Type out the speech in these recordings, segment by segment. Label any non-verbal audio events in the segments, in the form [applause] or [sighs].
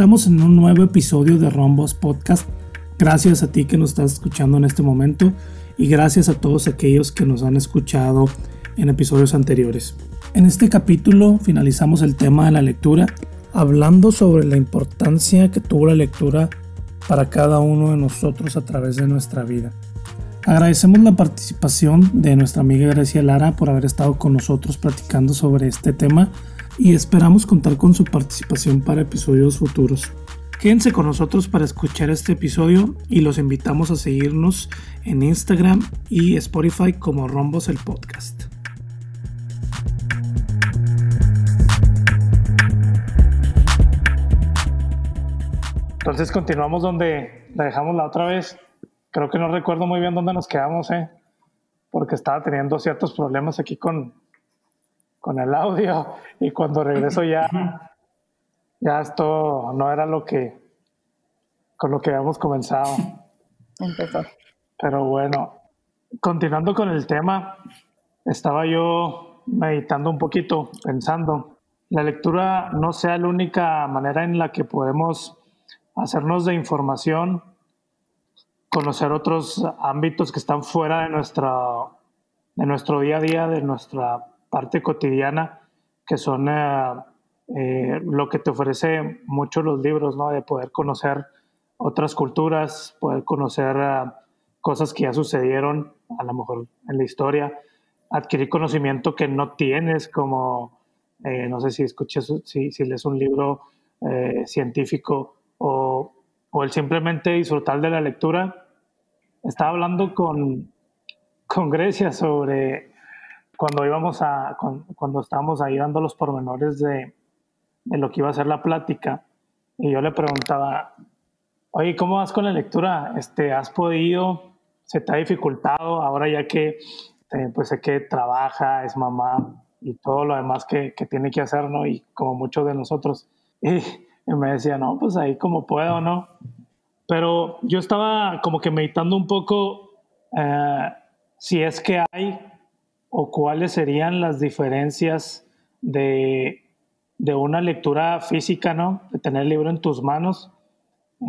Estamos en un nuevo episodio de Rombos Podcast. Gracias a ti que nos estás escuchando en este momento y gracias a todos aquellos que nos han escuchado en episodios anteriores. En este capítulo finalizamos el tema de la lectura hablando sobre la importancia que tuvo la lectura para cada uno de nosotros a través de nuestra vida. Agradecemos la participación de nuestra amiga Grecia Lara por haber estado con nosotros platicando sobre este tema y esperamos contar con su participación para episodios futuros. Quédense con nosotros para escuchar este episodio y los invitamos a seguirnos en Instagram y Spotify como Rombos el Podcast. Entonces continuamos donde la dejamos la otra vez. Creo que no recuerdo muy bien dónde nos quedamos, ¿eh? porque estaba teniendo ciertos problemas aquí con, con el audio y cuando regreso ya, ya esto no era lo que, con lo que habíamos comenzado. [laughs] Empezó. Pero bueno, continuando con el tema, estaba yo meditando un poquito, pensando, la lectura no sea la única manera en la que podemos hacernos de información, conocer otros ámbitos que están fuera de, nuestra, de nuestro día a día, de nuestra parte cotidiana, que son eh, eh, lo que te ofrece mucho los libros, ¿no? De poder conocer otras culturas, poder conocer eh, cosas que ya sucedieron, a lo mejor en la historia, adquirir conocimiento que no tienes, como, no sé si escuchas, si, si lees un libro científico o, o el simplemente disfrutar de la lectura. Estaba hablando con, con Grecia sobre cuando íbamos a, cuando, estábamos ahí dando los pormenores de, de, lo que iba a ser la plática, y yo le preguntaba, oye, ¿cómo vas con la lectura? Este, ¿Has podido? ¿Se te ha dificultado ahora ya que eh, pues sé que trabaja, es mamá y todo lo demás que, que, tiene que hacer, ¿no? Y como muchos de nosotros. [laughs] Y, me decía, no, pues ahí como puedo, ¿no? Pero yo estaba como que meditando un poco eh, si es que hay o cuáles serían las diferencias de, una lectura física, ¿no? De tener el libro en tus manos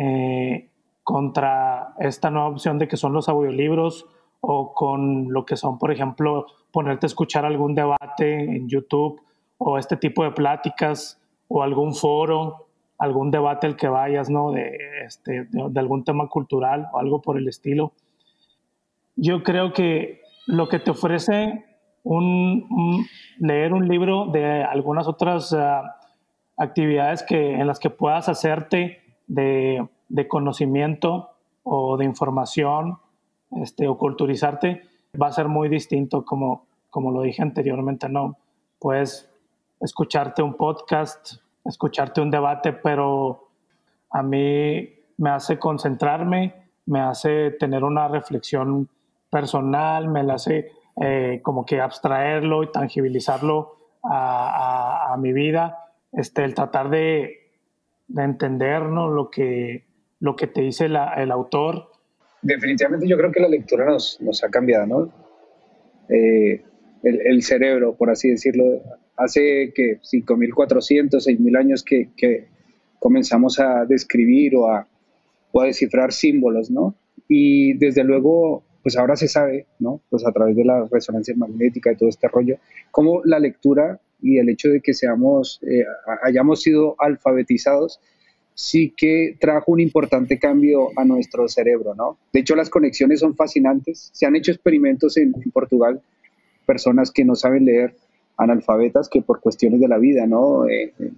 eh, contra esta nueva opción de que son los audiolibros o con lo que son, por ejemplo, ponerte a escuchar algún debate en YouTube o este tipo de pláticas o algún foro, algún debate al que vayas, ¿no? De, este, de algún tema cultural o algo por el estilo. Yo creo que lo que te ofrece un, leer un libro de algunas otras ah, actividades que, en las que puedas hacerte de, de, conocimiento o de información este, o culturizarte, va a ser muy distinto como, como lo dije anteriormente, ¿no? Puedes escucharte un podcast, escucharte un debate, pero a mí me hace concentrarme, me hace tener una reflexión personal, me la hace eh, como que abstraerlo y tangibilizarlo a, mi vida, este, el tratar de, de entender lo, que, lo que te dice el autor. Definitivamente yo creo que la lectura nos, nos ha cambiado, ¿no? Eh, el, el, cerebro, por así decirlo, hace que 5.400, 6.000 años que, que, comenzamos a describir o a, o a descifrar símbolos, ¿no? Y desde luego pues ahora se sabe, ¿no? Pues a través de la resonancia magnética y todo este rollo, cómo la lectura y el hecho de que seamos, eh, hayamos sido alfabetizados, sí que trajo un importante cambio a nuestro cerebro, ¿no? De hecho, las conexiones son fascinantes. Se han hecho experimentos en, Portugal, personas que no saben leer, analfabetas, que por cuestiones de la vida, ¿no? Eh, eh,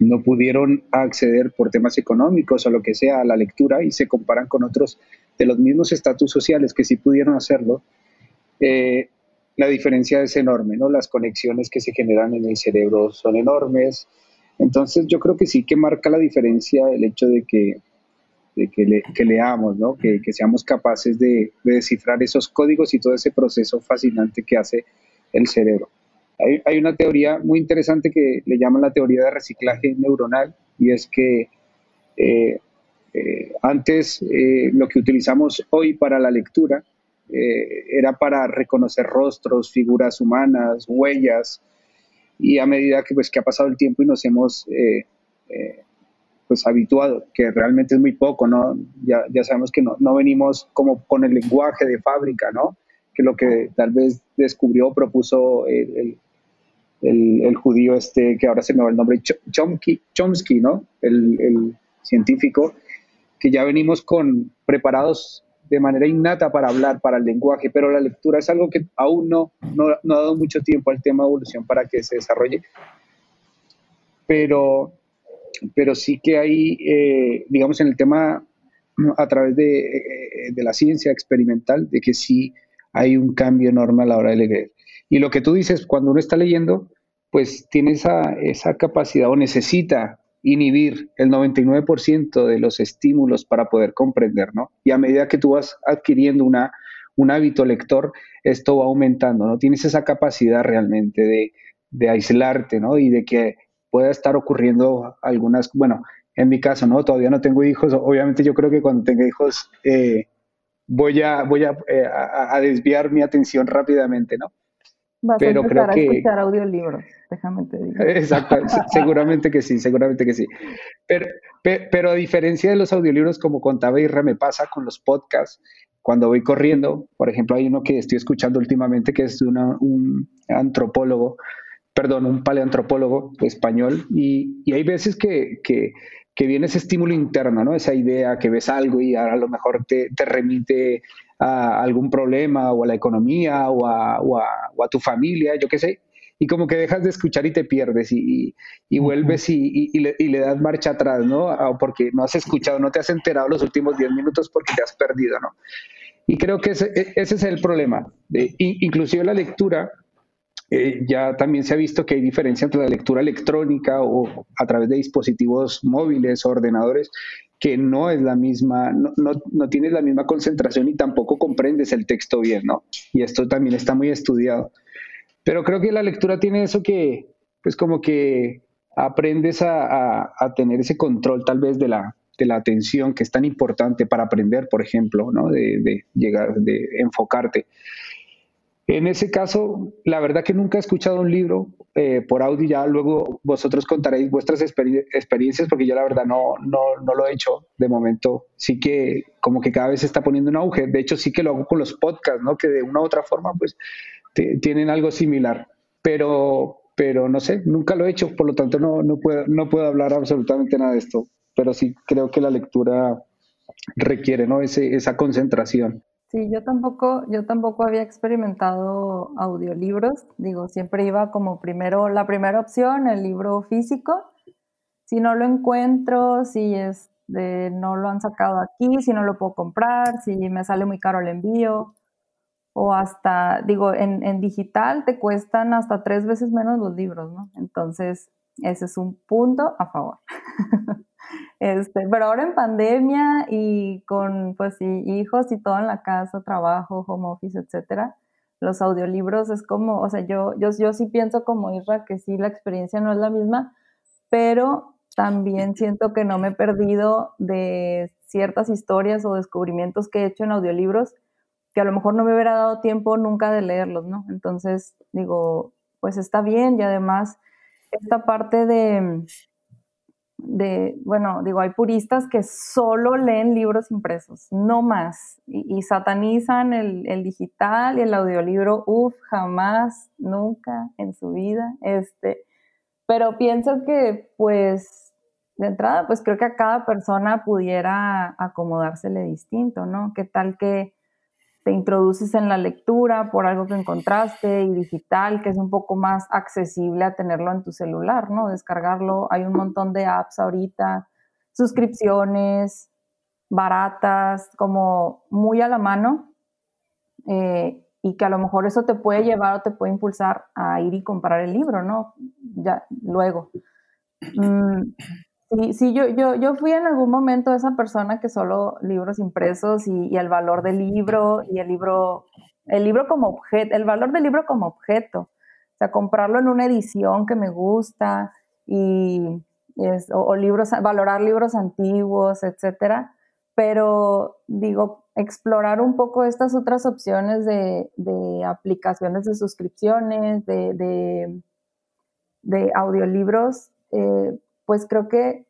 no pudieron acceder por temas económicos o lo que sea a la lectura y se comparan con otros de los mismos estatus sociales que sí pudieron hacerlo, eh, la diferencia es enorme, ¿no? Las conexiones que se generan en el cerebro son enormes. Entonces yo creo que sí que marca la diferencia el hecho de que, que, leamos, ¿no? Que, seamos capaces de, descifrar esos códigos y todo ese proceso fascinante que hace el cerebro. Hay, una teoría muy interesante que le llaman la teoría de reciclaje neuronal y es que eh, eh, antes eh, lo que utilizamos hoy para la lectura era para reconocer rostros, figuras humanas, huellas, y a medida que, pues, que ha pasado el tiempo y nos hemos pues habituado, que realmente es muy poco, ¿no? Ya, ya sabemos que no, no venimos como con el lenguaje de fábrica, ¿no? Que lo que tal vez descubrió, propuso el, el, el, judío este, que ahora se me va el nombre, Chomsky, Chomsky ¿no? El, el, científico, que ya venimos con preparados de manera innata para hablar, para el lenguaje, pero la lectura es algo que aún no, no, no ha dado mucho tiempo al tema de evolución para que se desarrolle. Pero pero sí que hay, eh, digamos, en el tema a través de, de, la ciencia experimental, de que sí hay un cambio enorme a la hora de leer. Y lo que tú dices, cuando uno está leyendo, pues tiene esa, esa capacidad o necesita inhibir el 99% de los estímulos para poder comprender, ¿no? Y a medida que tú vas adquiriendo una, un hábito lector, esto va aumentando, ¿no? Tienes esa capacidad realmente de, de aislarte, ¿no? Y de que pueda estar ocurriendo algunas, bueno, en mi caso, ¿no? Todavía no tengo hijos, obviamente yo creo que cuando tenga hijos eh, voy, a, voy eh, a, a, desviar mi atención rápidamente, ¿no? Vas Pero a creo que... a escuchar audiolibros, déjame te digo. [laughs] Exacto, [laughs] seguramente que sí, seguramente que sí. Pero, pero, a diferencia de los audiolibros, como contaba Irra, me pasa con los podcasts. Cuando voy corriendo, por ejemplo, hay uno que estoy escuchando últimamente que es de un antropólogo perdón, un paleantropólogo español, y, y hay veces que, que, que, viene ese estímulo interno, ¿no? Esa idea que ves algo y a lo mejor te, te remite a algún problema o a la economía o a, o a, o a tu familia, yo qué sé, y como que dejas de escuchar y te pierdes y, y vuelves y, y, le, y, le, das marcha atrás, ¿no? Ah, porque no has escuchado, no te has enterado los últimos 10 minutos porque te has perdido, ¿no? Y creo que ese, ese es el problema. De, inclusive la lectura eh, ya también se ha visto que hay diferencia entre la lectura electrónica o a través de dispositivos móviles o ordenadores que no es la misma, no, no, no, tienes la misma concentración y tampoco comprendes el texto bien, ¿no? Y esto también está muy estudiado. Pero creo que la lectura tiene eso que, pues como que aprendes a, a, tener ese control tal vez de la, de la atención que es tan importante para aprender, por ejemplo, ¿no? De llegar, de enfocarte. En ese caso, la verdad que nunca he escuchado un libro eh, por audio, ya luego vosotros contaréis vuestras experiencias, porque yo la verdad no, no, no, lo he hecho de momento. Sí que como que cada vez se está poniendo un auge. De hecho, sí que lo hago con los podcasts, ¿no? Que de una u otra forma, pues, tienen algo similar. Pero, pero no sé, nunca lo he hecho, por lo tanto no, no, puedo, no puedo hablar absolutamente nada de esto. Pero sí creo que la lectura requiere, ¿no? Ese, esa concentración. Sí, yo tampoco, yo tampoco había experimentado audiolibros. Digo, siempre iba como primero, la primera opción, el libro físico. Si no lo encuentro, si es de, no lo han sacado aquí, si no lo puedo comprar, si me sale muy caro el envío. O hasta, digo, en, digital te cuestan hasta tres veces menos los libros, ¿no? Entonces, ese es un punto a favor. [laughs] Este, pero ahora en pandemia y con pues hijos y todo en la casa, trabajo, home office, etcétera, los audiolibros es como, o sea, yo, yo, yo sí pienso como Isra que sí la experiencia no es la misma, pero también siento que no me he perdido de ciertas historias o descubrimientos que he hecho en audiolibros que a lo mejor no me hubiera dado tiempo nunca de leerlos, ¿no? Entonces, digo, pues está bien y además esta parte de, de, bueno, digo, hay puristas que solo leen libros impresos, no más, y, satanizan el, digital y el audiolibro, uff, jamás, nunca en su vida, este, pero pienso que, pues, de entrada, pues creo que a cada persona pudiera acomodársele distinto, ¿no? ¿Qué tal que te introduces en la lectura por algo que encontraste y digital, que es un poco más accesible a tenerlo en tu celular, ¿no? Descargarlo. Hay un montón de apps ahorita, suscripciones baratas, como muy a la mano, eh, y que a lo mejor eso te puede llevar o te puede impulsar a ir y comprar el libro, ¿no? Ya, luego. Mm, Sí, sí, yo, yo, yo fui en algún momento esa persona que solo libros impresos y, el valor del libro y el libro, el libro como objeto, el valor del libro como objeto. O sea, comprarlo en una edición que me gusta y, o, libros, valorar libros antiguos, etcétera. Pero digo, explorar un poco estas otras opciones de, de aplicaciones de suscripciones, de, de, de audiolibros, eh, pues creo que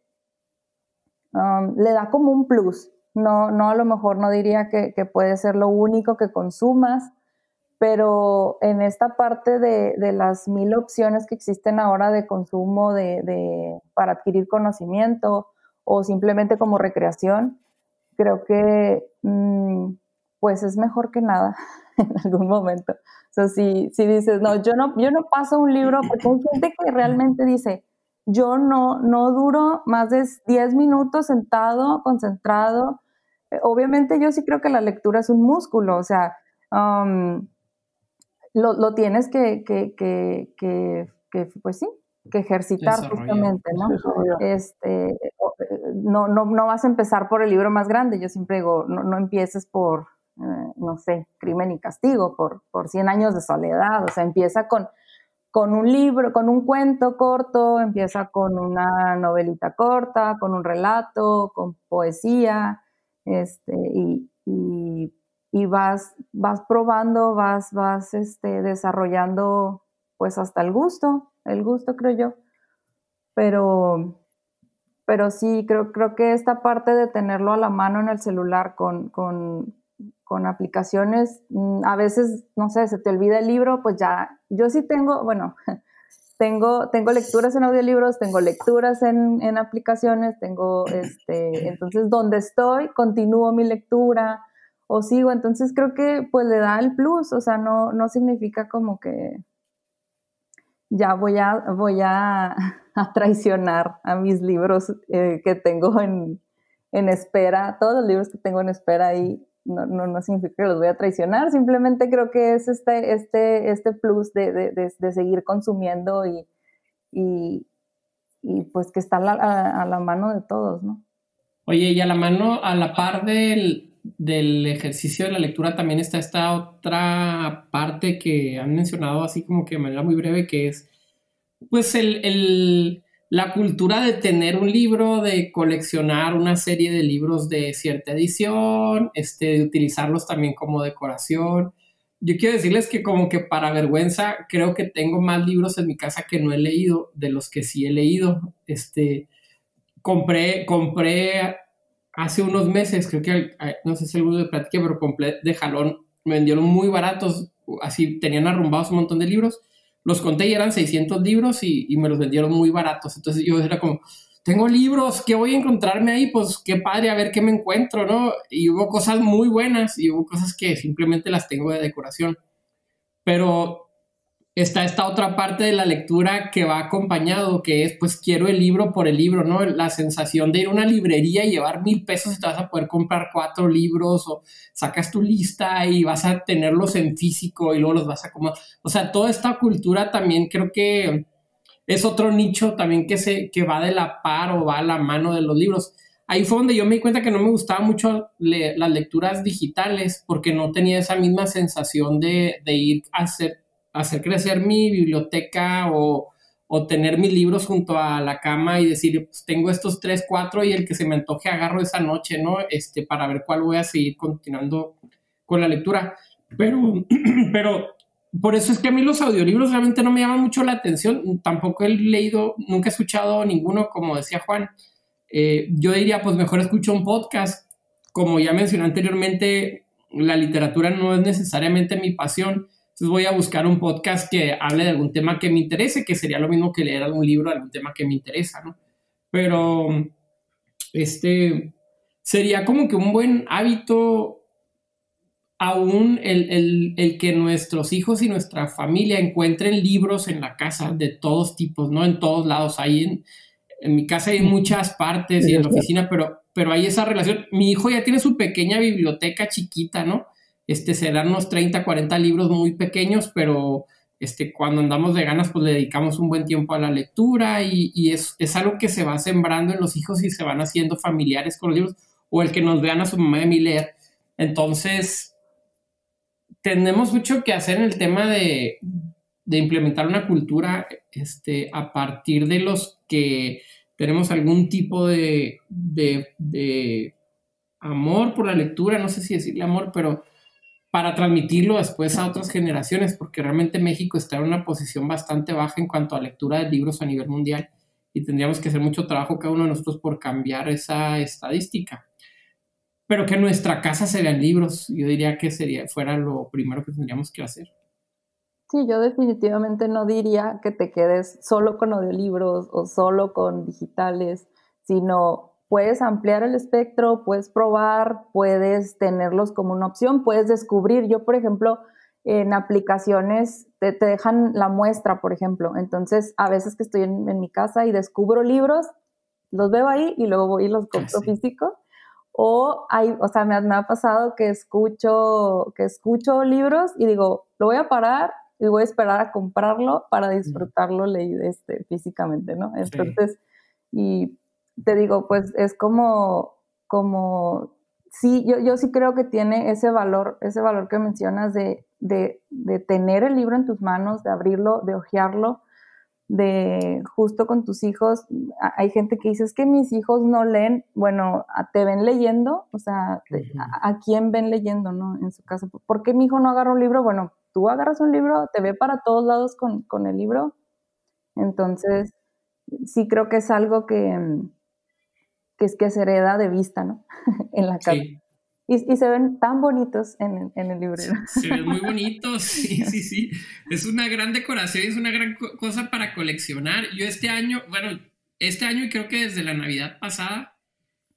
um, le da como un plus. No, no a lo mejor no diría que, puede ser lo único que consumas, pero en esta parte de, las mil opciones que existen ahora de consumo de, para adquirir conocimiento o simplemente como recreación, creo que mm, pues es mejor que nada [laughs] en algún momento. O si, si dices, no yo, no, yo no paso un libro, porque hay gente que realmente dice, yo no, no duro más de 10 minutos sentado, concentrado. Eh, obviamente yo sí creo que la lectura es un músculo, o sea, um, lo, tienes que, que, que, que, pues sí, que ejercitar justamente, ¿no? Este, eh, no, no, no, vas a empezar por el libro más grande, yo siempre digo, no, no empieces por, eh, no sé, crimen y castigo, por, por 100 años de soledad, o sea, empieza con, con un libro, con un cuento corto, empieza con una novelita corta, con un relato, con poesía, este, y, y, vas, vas probando, vas, vas este, desarrollando pues hasta el gusto, el gusto creo yo. Pero, pero sí, creo, creo que esta parte de tenerlo a la mano en el celular con, con, con aplicaciones, mm, a veces, no sé, se te olvida el libro, pues ya, yo sí tengo, bueno, [laughs] tengo, tengo lecturas en audiolibros, tengo lecturas en, en aplicaciones, tengo, este, entonces donde estoy, continúo mi lectura o sigo, entonces creo que pues le da el plus, o sea, no, no significa como que ya voy a, voy a, [laughs] traicionar a mis libros eh, que tengo en, en espera, todos los libros que tengo en espera ahí no, no, no, significa que los voy a traicionar, simplemente creo que es este, este, este plus de, de, de, seguir consumiendo y, y, y, pues que está a la, mano de todos, ¿no? Oye, y a la mano, a la par del, del ejercicio de la lectura también está esta otra parte que han mencionado así como que de manera muy breve, que es pues el la cultura de tener un libro, de coleccionar una serie de libros de cierta edición, este, de utilizarlos también como decoración. Yo quiero decirles que como que para vergüenza creo que tengo más libros en mi casa que no he leído de los que sí he leído. Este, compré, compré hace unos meses, creo que, no sé si alguno de platiqué, pero compré de jalón, me vendieron muy baratos, así tenían arrumbados un montón de libros los conté y eran 600 libros y, me los vendieron muy baratos. Entonces yo era como, tengo libros, ¿qué voy a encontrarme ahí? Pues qué padre, a ver qué me encuentro, ¿no? Y hubo cosas muy buenas y hubo cosas que simplemente las tengo de decoración. Pero está esta otra parte de la lectura que va acompañado, que es pues quiero el libro por el libro, ¿no? La sensación de ir a una librería y llevar mil pesos y te vas a poder comprar cuatro libros o sacas tu lista y vas a tenerlos en físico y luego los vas a comer. O sea, toda esta cultura también creo que es otro nicho también que, se, que va de la par o va a la mano de los libros. Ahí fue donde yo me di cuenta que no me gustaba mucho las lecturas digitales porque no tenía esa misma sensación de, de ir a hacer hacer crecer mi biblioteca o, tener mis libros junto a la cama y decir, pues tengo estos tres, cuatro y el que se me antoje agarro esa noche, ¿no? Este, para ver cuál voy a seguir continuando con la lectura. Pero, [clears throat] pero por eso es que a mí los audiolibros realmente no me llaman mucho la atención. Tampoco he leído, nunca he escuchado ninguno, como decía Juan. Eh, yo diría, pues mejor escucho un podcast. Como ya mencioné anteriormente, la literatura no es necesariamente mi pasión, entonces voy a buscar un podcast que hable de algún tema que me interese, que sería lo mismo que leer algún libro de algún tema que me interesa, ¿no? Pero este sería como que un buen hábito aún el, el, que nuestros hijos y nuestra familia encuentren libros en la casa de todos tipos, ¿no? En todos lados. Hay en, en mi casa hay muchas partes y en la oficina, pero, pero hay esa relación. Mi hijo ya tiene su pequeña biblioteca chiquita, ¿no? Este, serán unos 30, 40 libros muy pequeños, pero este, cuando andamos de ganas, pues le dedicamos un buen tiempo a la lectura y, es, es, algo que se va sembrando en los hijos y se van haciendo familiares con los libros, o el que nos vean a su mamá de mi leer. Entonces, tenemos mucho que hacer en el tema de, de implementar una cultura este, a partir de los que tenemos algún tipo de, de, de amor por la lectura, no sé si decirle amor, pero para transmitirlo después a otras generaciones, porque realmente México está en una posición bastante baja en cuanto a lectura de libros a nivel mundial y tendríamos que hacer mucho trabajo cada uno de nosotros por cambiar esa estadística. Pero que en nuestra casa se vean libros, yo diría que sería, fuera lo primero que tendríamos que hacer. Sí, yo definitivamente no diría que te quedes solo con audiolibros o solo con digitales, sino puedes ampliar el espectro, puedes probar, puedes tenerlos como una opción, puedes descubrir. Yo, por ejemplo, en aplicaciones te, dejan la muestra, por ejemplo. Entonces, a veces que estoy en, mi casa y descubro libros, los veo ahí y luego voy y los compro físico. O hay, o sea, me me ha pasado que escucho, que escucho libros y digo, lo voy a parar y voy a esperar a comprarlo para disfrutarlo leído este, físicamente, ¿no? Entonces, y te digo, pues es como, como, sí, yo, yo sí creo que tiene ese valor, ese valor que mencionas de, de, de tener el libro en tus manos, de abrirlo, de hojearlo, de justo con tus hijos. Hay gente que dice, es que mis hijos no leen, bueno, te ven leyendo, o sea, a, quién ven leyendo, no? En su casa. ¿Por qué mi hijo no agarra un libro? Bueno, tú agarras un libro, te ve para todos lados con, el libro. Entonces, sí creo que es algo que, que es que se hereda de vista, ¿no? [laughs] en la casa. Y, se ven tan bonitos en, el librero. Se, ven muy [laughs] bonitos, sí, sí, sí. Es una gran decoración, es una gran cosa para coleccionar. Yo este año, bueno, este año y creo que desde la Navidad pasada,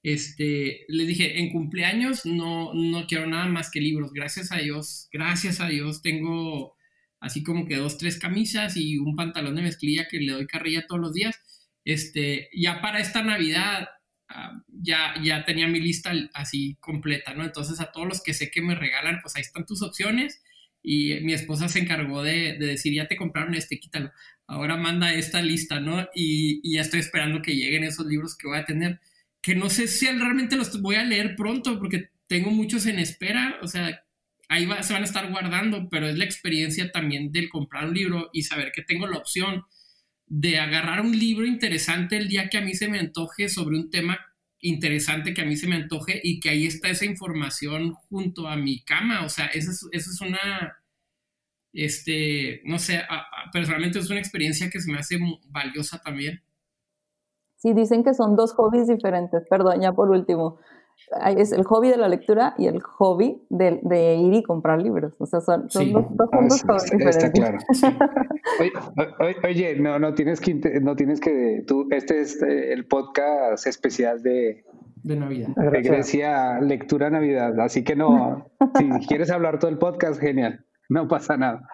este, les dije, en cumpleaños no, no quiero nada más que libros, gracias a Dios, gracias a Dios tengo así como que dos, tres camisas y un pantalón de mezclilla que le doy carrilla todos los días. Este, ya para esta Navidad ah, ya, ya tenía mi lista así completa, ¿no? Entonces a todos los que sé que me regalan, pues ahí están tus opciones y mi esposa se encargó de, de decir, ya te compraron este, quítalo. Ahora manda esta lista, ¿no? Y, y ya estoy esperando que lleguen esos libros que voy a tener que no sé si realmente los voy a leer pronto porque tengo muchos en espera, o sea, ahí se van a estar guardando, pero es la experiencia también del comprar un libro y saber que tengo la opción de agarrar un libro interesante el día que a mí se me antoje sobre un tema interesante que a mí se me antoje y que ahí está esa información junto a mi cama, o sea, esa es, es una, este, no sé, personalmente es una experiencia que se me hace valiosa también. Sí, dicen que son dos hobbies diferentes. Perdón, ya por último. Es el hobby de la lectura y el hobby de, ir y comprar libros. O sea, son, dos, hobbies diferentes. Está claro. [laughs] Oye, no, no tienes que, no tienes que, tú, este es eh, el podcast especial de, de Navidad. De Grecia, lectura Navidad. Así que no, si quieres hablar todo el podcast, genial. No pasa nada.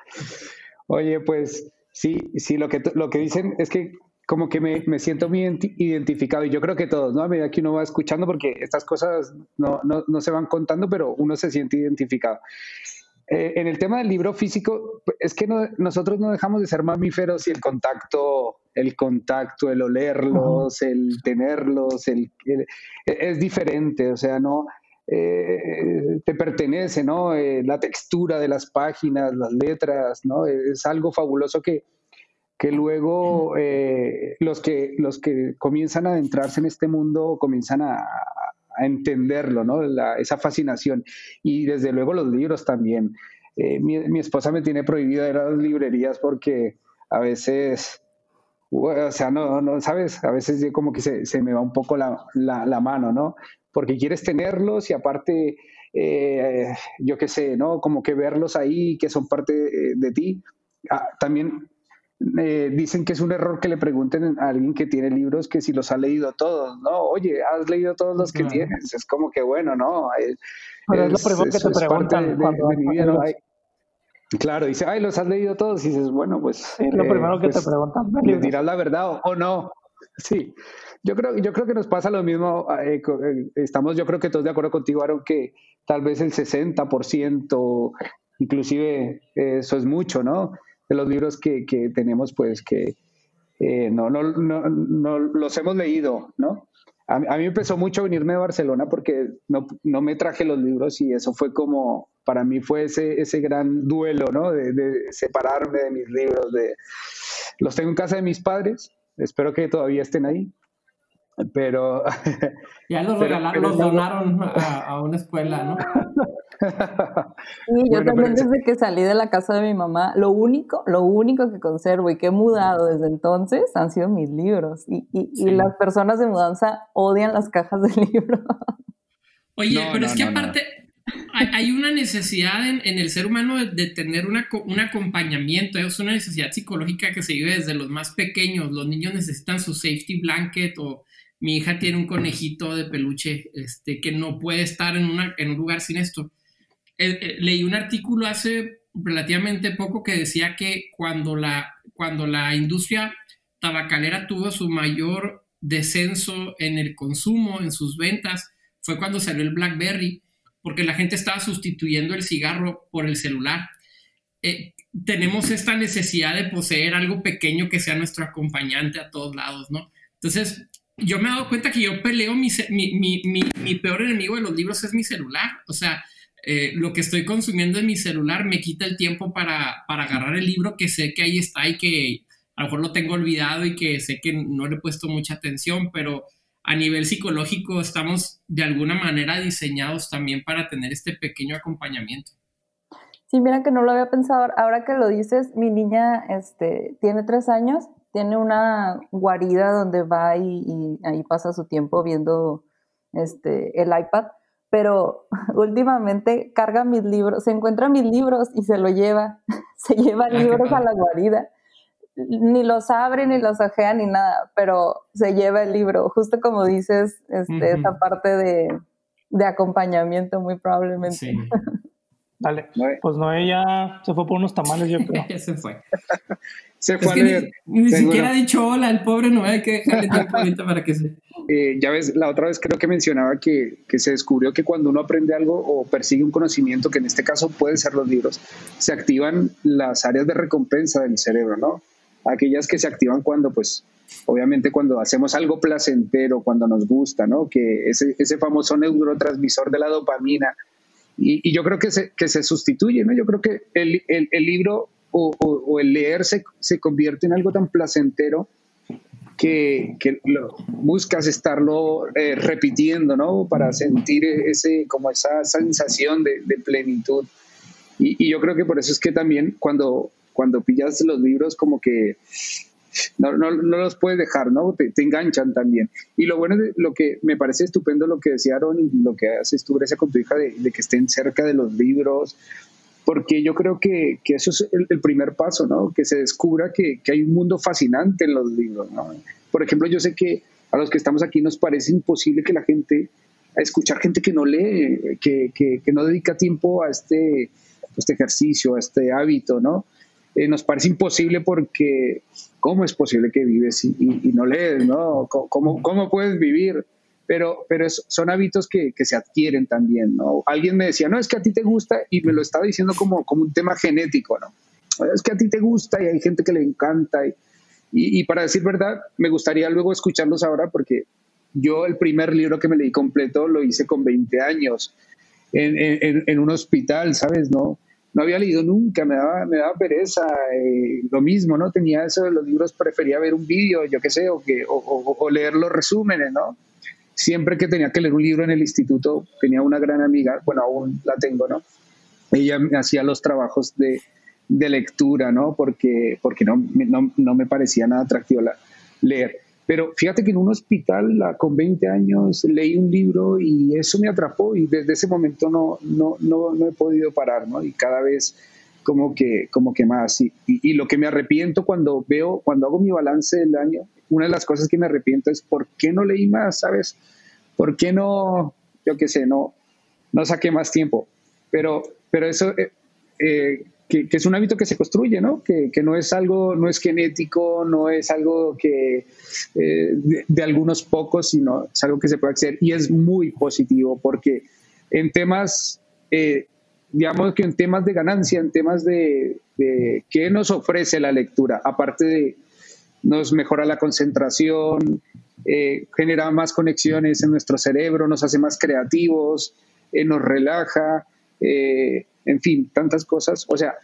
Oye, pues sí, sí, lo que, lo que dicen es que como que me, me, siento muy identificado y yo creo que todos, ¿no? A medida que uno va escuchando, porque estas cosas no, no, no se van contando, pero uno se siente identificado. Eh, en el tema del libro físico, es que nosotros no dejamos de ser mamíferos y el contacto, el contacto, el olerlos, el tenerlos, el, es diferente, o sea, no eh, te pertenece, ¿no? Eh, la textura de las páginas, las letras, ¿no? Es algo fabuloso que, que luego eh, los, que, los que comienzan a adentrarse en este mundo comienzan a, entenderlo, ¿no? esa fascinación. Y desde luego los libros también. Eh, mi, esposa me tiene prohibido ir a las librerías porque a veces, o sea, no, no sabes, a veces como que se, me va un poco la, mano, ¿no? Porque quieres tenerlos y aparte, eh, yo qué sé, ¿no? Como que verlos ahí, que son parte de, ti. Ah, también eh, dicen que es un error que le pregunten a alguien que tiene libros que si los ha leído todos, ¿no? Oye, ¿has leído todos los que tienes? Es como que bueno, ¿no? Pero es, lo primero que te preguntan cuando Claro, dice, ay, los has leído todos, y dices, bueno, pues... Es lo primero que te pues, preguntan. ¿Les dirás la verdad o, no? Sí, yo creo, yo creo que nos pasa lo mismo, eh, eh, estamos yo creo que todos de acuerdo contigo, Aaron, que tal vez el 60%, inclusive eso es mucho, ¿no? De los libros que, que tenemos, pues que eh, no, no, no, no, los hemos leído, ¿no? A, mí me empezó mucho venirme de Barcelona porque no, no, me traje los libros y eso fue como, para mí fue ese, ese gran duelo, ¿no? De, de, separarme de mis libros. De... Los tengo en casa de mis padres, espero que todavía estén ahí, pero... Ya los [laughs] regalaron, los donaron a, a, una escuela, ¿no? [laughs] [laughs] Sí, yo también desde que salí de la casa de mi mamá, lo único, lo único que conservo y que he mudado desde entonces han sido mis libros. Y, y, las personas de mudanza odian las cajas de [laughs] libros. Oye, pero es que aparte hay, una necesidad en, el ser humano de, tener una, un acompañamiento, es una necesidad psicológica que se vive desde los más pequeños. Los niños necesitan su safety blanket o mi hija tiene un conejito de peluche este, que no puede estar en, una, en un lugar sin esto. Eh, eh, leí un artículo hace relativamente poco que decía que cuando la, cuando la industria tabacalera tuvo su mayor descenso en el consumo, en sus ventas, fue cuando salió el BlackBerry, porque la gente estaba sustituyendo el cigarro por el celular. Eh, tenemos esta necesidad de poseer algo pequeño que sea nuestro acompañante a todos lados, ¿no? Entonces, yo me he dado cuenta que yo peleo, mi, mi, mi, mi peor enemigo de los libros es mi celular. O sea, eh, lo que estoy consumiendo en mi celular me quita el tiempo para, para, agarrar el libro que sé que ahí está y que a lo mejor lo tengo olvidado y que sé que no le he puesto mucha atención, pero a nivel psicológico estamos de alguna manera diseñados también para tener este pequeño acompañamiento. Sí, mira que no lo había pensado. Ahora que lo dices, mi niña este, tiene tres años tiene una guarida donde va y, ahí pasa su tiempo viendo este, el iPad, pero [laughs] últimamente carga mis libros, se encuentra mis libros y se lo lleva, [laughs] se lleva ah, libros a la guarida. Ni los abre, ni los ojea, ni nada, pero se lleva el libro, justo como dices, este, esa parte de, de, acompañamiento muy probablemente. Sí. [laughs] Dale, pues Noé ya se fue por unos tamales, yo creo. se fue. Se fue a leer. Ni, siquiera ha dicho hola, el pobre Noé, hay que dejarle [laughs] tiempo para que se... Eh, ya ves, la otra vez creo que mencionaba que, que, se descubrió que cuando uno aprende algo o persigue un conocimiento, que en este caso pueden ser los libros, se activan las áreas de recompensa del cerebro, ¿no? Aquellas que se activan cuando, pues, obviamente cuando hacemos algo placentero, cuando nos gusta, ¿no? Que ese, ese famoso neurotransmisor de la dopamina, y, yo creo que se, que se sustituye, ¿no? Yo creo que el, el, el libro o, el leer se, se, convierte en algo tan placentero que, que lo, buscas estarlo eh, repitiendo, ¿no? Para sentir ese, como esa sensación de, plenitud. Y, yo creo que por eso es que también cuando, cuando pillas los libros como que no, no, no, los puedes dejar, ¿no? Te, enganchan también. Y lo bueno, de, lo que me parece estupendo lo que decía Aaron y lo que haces tú, Grecia, con tu hija, de, que estén cerca de los libros, porque yo creo que, que eso es el, primer paso, ¿no? Que se descubra que, que, hay un mundo fascinante en los libros, ¿no? Por ejemplo, yo sé que a los que estamos aquí nos parece imposible que la gente, escuchar gente que no lee, que, que no dedica tiempo a este, este ejercicio, a este hábito, ¿no? Eh, nos parece imposible porque ¿cómo es posible que vives y, no lees? ¿no? ¿Cómo, cómo puedes vivir? Pero, pero son hábitos que, se adquieren también, ¿no? Alguien me decía, no, es que a ti te gusta, y me lo estaba diciendo como, como un tema genético, ¿no? Es que a ti te gusta y hay gente que le encanta. Y, y, para decir verdad, me gustaría luego escucharlos ahora porque yo el primer libro que me leí completo lo hice con 20 años en, en, en un hospital, ¿sabes? ¿No? no había leído nunca, me daba, me daba pereza, eh, lo mismo, ¿no? Tenía eso de los libros, prefería ver un vídeo, yo qué sé, o, que, o, leer los resúmenes, ¿no? Siempre que tenía que leer un libro en el instituto, tenía una gran amiga, bueno, aún la tengo, ¿no? Ella me hacía los trabajos de, de lectura, ¿no? Porque, porque no, no, no me parecía nada atractivo la, leer. Pero fíjate que en un hospital con 20 años leí un libro y eso me atrapó y desde ese momento no, no, no, no he podido parar, ¿no? Y cada vez como que, como que más. Y, y, lo que me arrepiento cuando veo, cuando hago mi balance del año, una de las cosas que me arrepiento es por qué no leí más, ¿sabes? ¿Por qué no, yo qué sé, no, no saqué más tiempo? Pero, pero eso, eh, eh, que, es un hábito que se construye, ¿no? Que, que, no es algo, no es genético, no es algo que eh, de, algunos pocos, sino es algo que se puede hacer y es muy positivo porque en temas, eh, digamos que en temas de ganancia, en temas de, de qué nos ofrece la lectura, aparte de nos mejora la concentración, eh, genera más conexiones en nuestro cerebro, nos hace más creativos, nos relaja en fin, tantas cosas. O sea,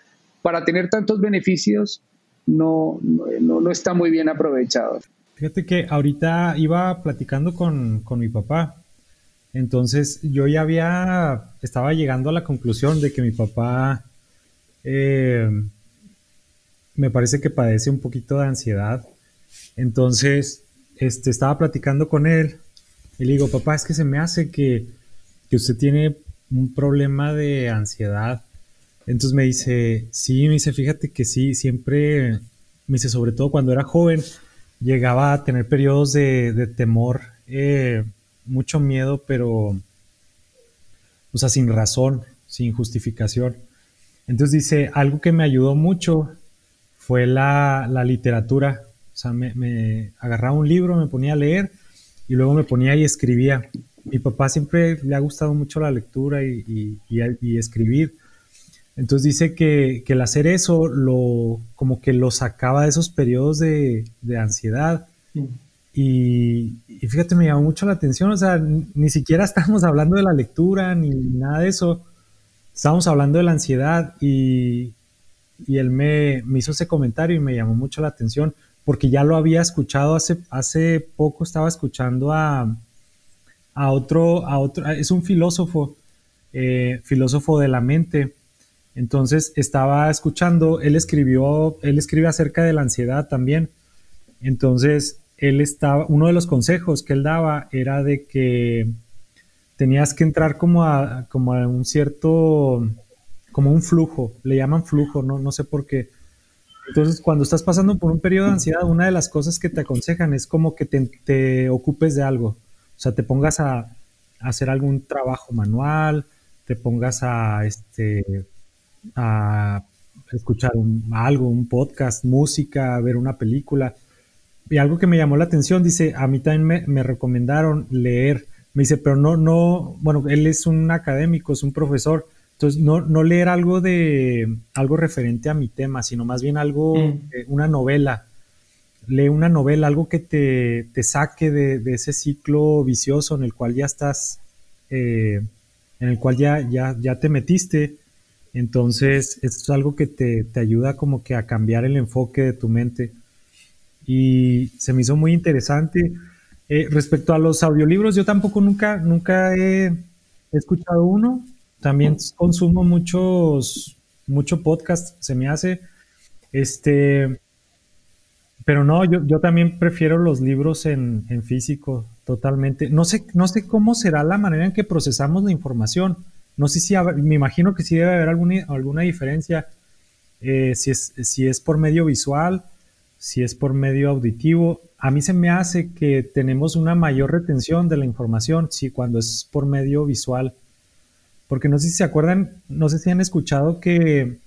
para tener tantos beneficios no, no, no está muy bien aprovechado. Fíjate que ahorita iba platicando con, con mi papá Entonces yo ya había, estaba llegando a la conclusión de que mi papá eh, me parece que padece un poquito de ansiedad. Entonces, este, estaba platicando con él y le digo, papá, es que se me hace que, que usted tiene un problema de ansiedad. Entonces me dice, sí, me dice, fíjate que sí, siempre, me dice, sobre todo cuando era joven, llegaba a tener periodos de, temor, eh, mucho miedo, pero, o sea, sin razón, sin justificación. Entonces dice, algo que me ayudó mucho fue la, literatura. O sea, me, agarraba un libro, me ponía a leer y luego me ponía y escribía. Mi papá siempre le ha gustado mucho la lectura y, y escribir. Entonces dice que, el hacer eso lo, como que lo sacaba de esos periodos de, ansiedad. Y, fíjate, me llamó mucho la atención, o sea, ni, siquiera estamos hablando de la lectura ni nada de eso. Estábamos hablando de la ansiedad y, él me, hizo ese comentario y me llamó mucho la atención porque ya lo había escuchado hace, hace poco, estaba escuchando a, a otro, a otro, es un filósofo, eh, filósofo de la mente entonces estaba escuchando, él escribió, él escribe acerca de la ansiedad también. Entonces, él estaba, uno de los consejos que él daba era de que tenías que entrar como a, como a un cierto, como un flujo, le llaman flujo, no, no sé por qué. Entonces, cuando estás pasando por un periodo de ansiedad, una de las cosas que te aconsejan es como que te, ocupes de algo. O sea, te pongas a, a, hacer algún trabajo manual, te pongas a, este, a escuchar algo, un podcast, música, ver una película. Y algo que me llamó la atención, dice, a mí también me, recomendaron leer. Me dice, pero no, no, bueno, él es un académico, es un profesor, entonces no, no leer algo de, algo referente a mi tema, sino más bien algo, mm. eh, una novela. Lee una novela, algo que te, te saque de, ese ciclo vicioso en el cual ya estás, eh, en el cual ya, ya, ya te metiste entonces, esto es algo que te, ayuda como que a cambiar el enfoque de tu mente. Y se me hizo muy interesante. Eh, respecto a los audiolibros, yo tampoco nunca, nunca he, escuchado uno. También consumo muchos, mucho podcast, se me hace. Este, pero no, yo, yo también prefiero los libros en, físico, totalmente. No sé, no sé cómo será la manera en que procesamos la información. No sé si, me imagino que sí debe haber alguna, alguna diferencia, eh, si, es, si es por medio visual, si es por medio auditivo. A mí se me hace que tenemos una mayor retención de la información si cuando es por medio visual. Porque no sé si se acuerdan, no sé si han escuchado que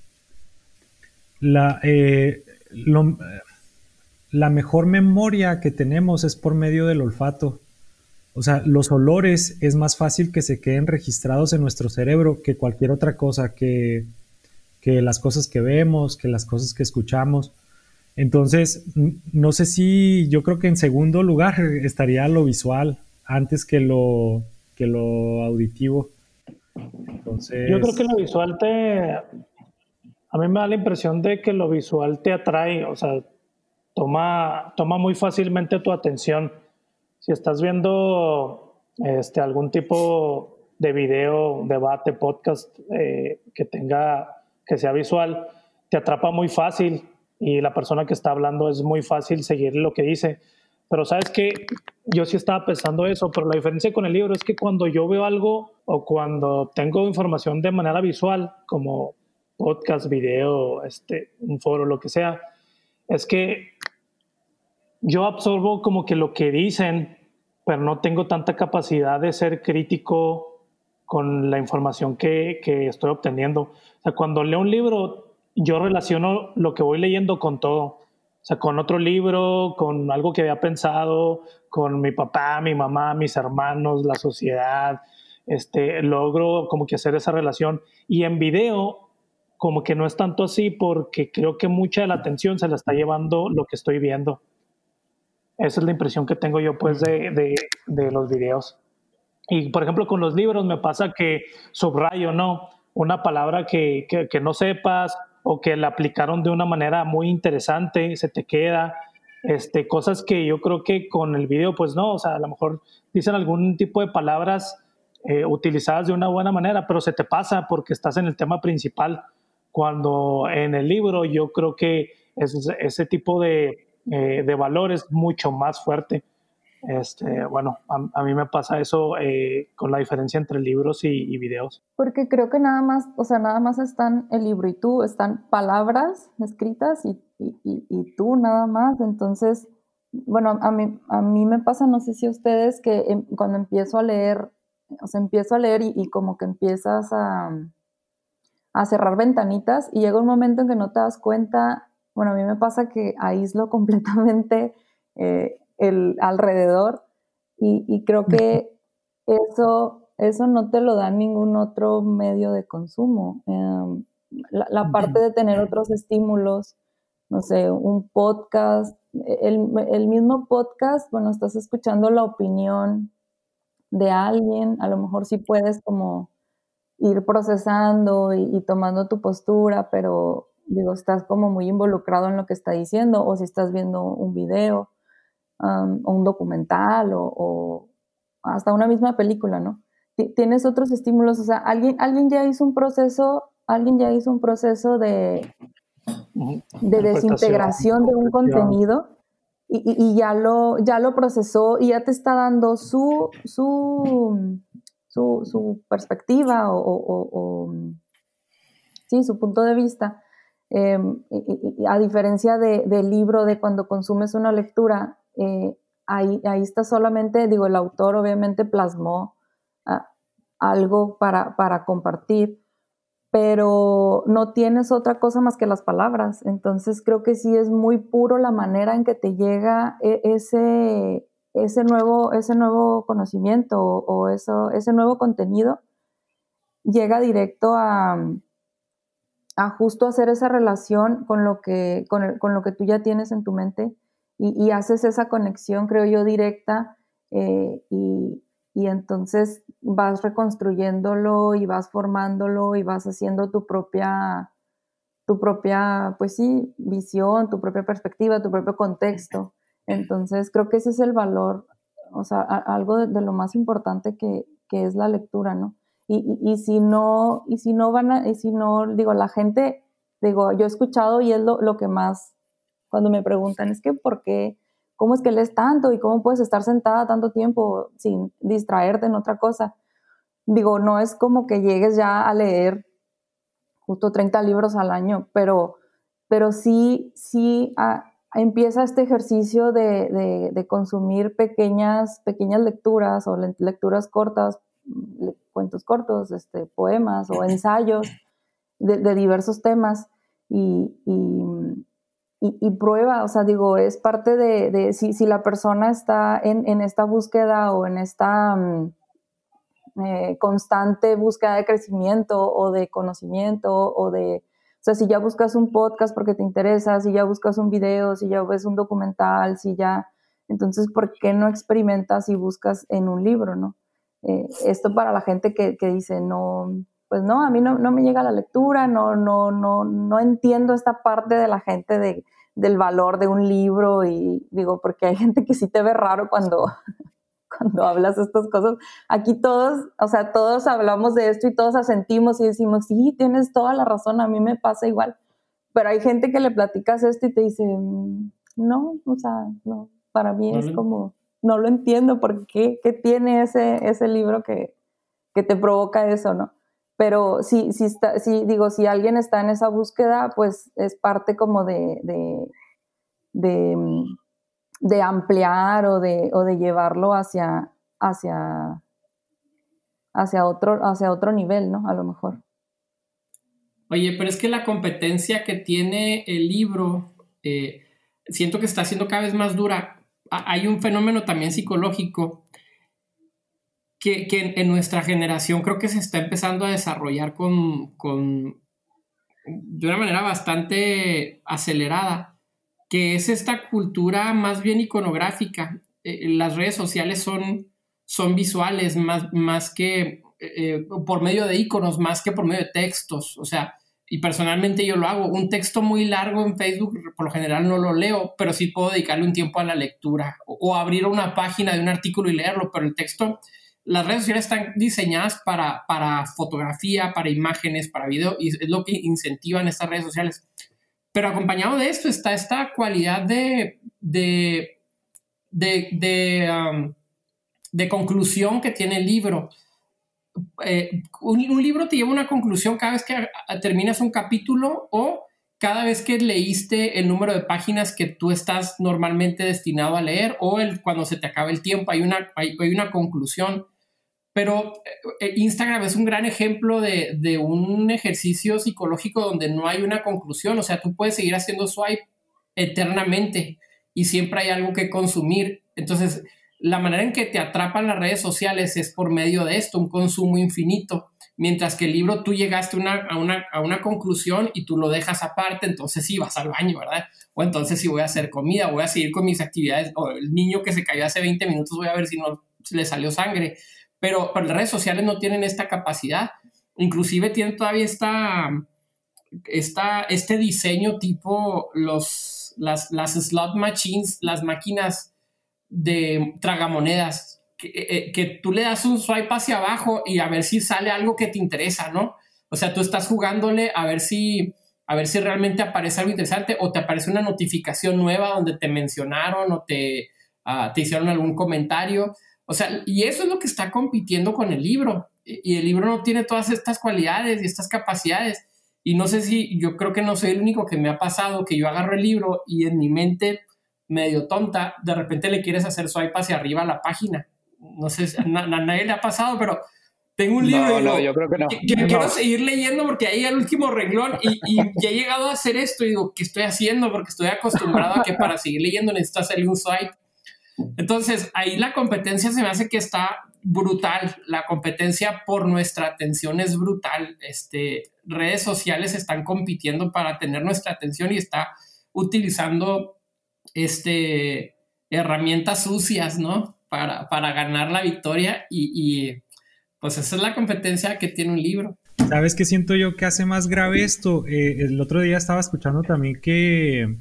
la, eh, la mejor memoria que tenemos es por medio del olfato. O sea, los olores es más fácil que se queden registrados en nuestro cerebro que cualquier otra cosa, que, las cosas que vemos, que las cosas que escuchamos. Entonces, no sé si yo creo que en segundo lugar estaría lo visual antes que lo, que lo auditivo. Yo creo que lo visual te... A mí me da la impresión de que lo visual te atrae, o sea, toma, toma muy fácilmente tu atención si estás viendo este, algún tipo de video, debate, podcast eh, que tenga, que sea visual, te atrapa muy fácil y la persona que está hablando es muy fácil seguir lo que dice. Pero sabes que yo sí estaba pensando eso, pero la diferencia con el libro es que cuando yo veo algo o cuando tengo información de manera visual, como podcast, video, este, un foro, lo que sea, es que yo absorbo como que lo que dicen, pero no tengo tanta capacidad de ser crítico con la información que, que estoy obteniendo. O sea, cuando leo un libro, yo relaciono lo que voy leyendo con todo. O sea, con otro libro, con algo que había pensado, con mi papá, mi mamá, mis hermanos, la sociedad. Este, logro como que hacer esa relación. Y en video, como que no es tanto así porque creo que mucha de la atención se la está llevando lo que estoy viendo. Esa es la impresión que tengo yo pues de, los videos. Y por ejemplo con los libros me pasa que subrayo, ¿no? Una palabra que, no sepas o que la aplicaron de una manera muy interesante, se te queda. Este, cosas que yo creo que con el video, pues no, o sea, a lo mejor dicen algún tipo de palabras eh, utilizadas de una buena manera, pero se te pasa porque estás en el tema principal. Cuando en el libro yo creo que ese tipo de, eh, de valor es mucho más fuerte. Este, bueno, a, mí me pasa eso eh, con la diferencia entre libros y, videos. Porque creo que nada más, o sea, nada más están el libro y tú, están palabras escritas y, y tú nada más. Entonces, bueno, a mí, a mí me pasa, no sé si a ustedes, que em, cuando empiezo a leer, o sea, empiezo a leer y, como que empiezas a, a cerrar ventanitas y llega un momento en que no te das cuenta, bueno, a mí me pasa que aíslo [laughs] completamente eh, el alrededor y, creo que eso, eso no te lo da ningún otro medio de consumo. Em, la, parte de tener otros estímulos, no sé, un podcast, el, el, mismo podcast, bueno, estás escuchando la opinión de alguien, a lo mejor sí puedes como ir procesando y, tomando tu postura, pero digo, estás como muy involucrado en lo que está diciendo, o si estás viendo un video o un documental o, hasta una misma película, ¿no? Tienes otros estímulos, o sea, alguien, alguien ya hizo un proceso, alguien ya hizo un proceso de, de desintegración de un contenido y, ya, lo, ya lo procesó y ya te está dando su, su, su, perspectiva o, sí, su punto de vista. Em, a diferencia del libro, de cuando consumes una lectura, eh, ahí, está solamente, digo, el autor obviamente plasmó ah, algo para, compartir, pero no tienes otra cosa más que las palabras. Entonces creo que sí es muy puro la manera en que te llega e, ese, nuevo, ese nuevo conocimiento o, ese nuevo contenido. Llega directo a, a justo hacer esa relación con lo que, con, lo que tú ya tienes en tu mente y, haces esa conexión, creo yo, directa eh, y, y entonces vas reconstruyéndolo y vas formándolo y vas haciendo tu propia, tu propia, pues sí, visión, tu propia perspectiva, tu propio contexto. Entonces creo que ese es el valor, o sea, algo de, lo más importante que, que, es la lectura, ¿no? Y, y, si no, y si no van a, y si no, digo, la gente, digo, yo he escuchado y es lo que más, cuando me preguntan, es que ¿por qué? ¿Cómo es que lees tanto y cómo puedes estar sentada tanto tiempo sin distraerte en otra cosa? Digo, no es como que llegues ya a leer justo 30 libros al año, pero, pero sí, sí ah, empieza este ejercicio de, de, consumir pequeñas, pequeñas lecturas o lecturas cortas, cuentos cortos, este, poemas o [clears throat] ensayos de, de diversos temas y, y, y, prueba, o sea, digo, es parte de, si, si, la persona está en, en, esta búsqueda o en esta mm, eh, constante búsqueda de crecimiento o de conocimiento o de, o sea, si ya buscas un podcast porque te interesa, si ya buscas un video, si ya ves un documental, si ya, entonces, ¿por qué no experimentas y buscas en un libro, no? Eh, esto para la gente que, que dice, no, pues no, a mí no, no, me llega la lectura, no, no, no, no entiendo esta parte de la gente de, del valor de un libro y digo, porque hay gente que sí te ve raro cuando, [laughs] cuando hablas estas cosas. Aquí todos, o sea, todos hablamos de esto y todos asentimos y decimos, sí, tienes toda la razón, a mí me pasa igual. Pero hay gente que le platicas esto y te dice, mm, no, o sea, no, para mí es como, no lo entiendo, porque qué, qué tiene ese, ese libro que, que te provoca eso, ¿no? Pero si, digo, si alguien está en esa búsqueda, pues es parte como de, de, de, ampliar o de, o de llevarlo hacia, hacia, hacia, otro, hacia otro nivel, ¿no? A lo mejor. Oye, pero es que la competencia que tiene el libro, eh, siento que está siendo cada vez más dura. Hay un fenómeno también psicológico que, en nuestra generación creo que se está empezando a desarrollar con, de una manera bastante acelerada, que es esta cultura más bien iconográfica. Eh, las redes sociales son, son visuales más, más que eh, por medio de iconos, más que por medio de textos. O sea, y personalmente yo lo hago. Un texto muy largo en Facebook, por lo general no lo leo, pero sí puedo dedicarle un tiempo a la lectura o abrir una página de un artículo y leerlo, pero el texto las redes sociales están diseñadas para, para fotografía, para imágenes, para video, y es lo que incentivan estas redes sociales. Pero acompañado de esto está esta cualidad de, de, de, um, conclusión que tiene el libro. Eh, un, libro te lleva una conclusión cada vez que terminas un capítulo o cada vez que leíste el número de páginas que tú estás normalmente destinado a leer o cuando se te acaba el tiempo, hay una, hay, una conclusión. Pero eh, eh, Instagram es un gran ejemplo de, de, un ejercicio psicológico donde no hay una conclusión. O sea, tú puedes seguir haciendo swipe eternamente y siempre hay algo que consumir. Entonces, la manera en que te atrapan las redes sociales es por medio de esto, un consumo infinito mientras que el libro tú llegaste a, una, a una conclusión y tú lo dejas aparte, entonces sí vas al baño, ¿verdad? O entonces sí voy a hacer comida, voy a seguir con mis actividades, o el niño que se cayó hace 20 minutos voy a ver si no le salió sangre, pero, las redes sociales no tienen esta capacidad, inclusive tienen todavía esta, esta, este diseño tipo los, las, las slot machines, las máquinas de tragamonedas, eh, eh, que, tú le das un swipe hacia abajo y a ver si sale algo que te interesa, ¿no? O sea, tú estás jugándole a ver si, a ver si realmente aparece algo interesante o te aparece una notificación nueva donde te mencionaron o te, ah, te hicieron algún comentario. O sea, y eso es lo que está compitiendo con el libro. Y el libro no tiene todas estas cualidades y estas capacidades. Y no sé si yo creo que no soy el único que me ha pasado que yo agarro el libro y en mi mente medio tonta, de repente le quieres hacer swipe hacia arriba a la página no sé, a, nadie le ha pasado, pero tengo un libro no, yo creo que, no. quiero seguir leyendo porque ahí el último renglón y, ya he llegado a hacer esto y digo, ¿qué estoy haciendo? Porque estoy acostumbrado a que para seguir leyendo necesito hacerle un swipe. Entonces, ahí la competencia se me hace que está brutal. La competencia por nuestra atención es brutal. Este, redes sociales están compitiendo para tener nuestra atención y está utilizando este, herramientas sucias, ¿no? para, para ganar la victoria y, pues esa es la competencia que tiene un libro. ¿Sabes qué siento yo que hace más grave esto? Eh, el otro día estaba escuchando también que,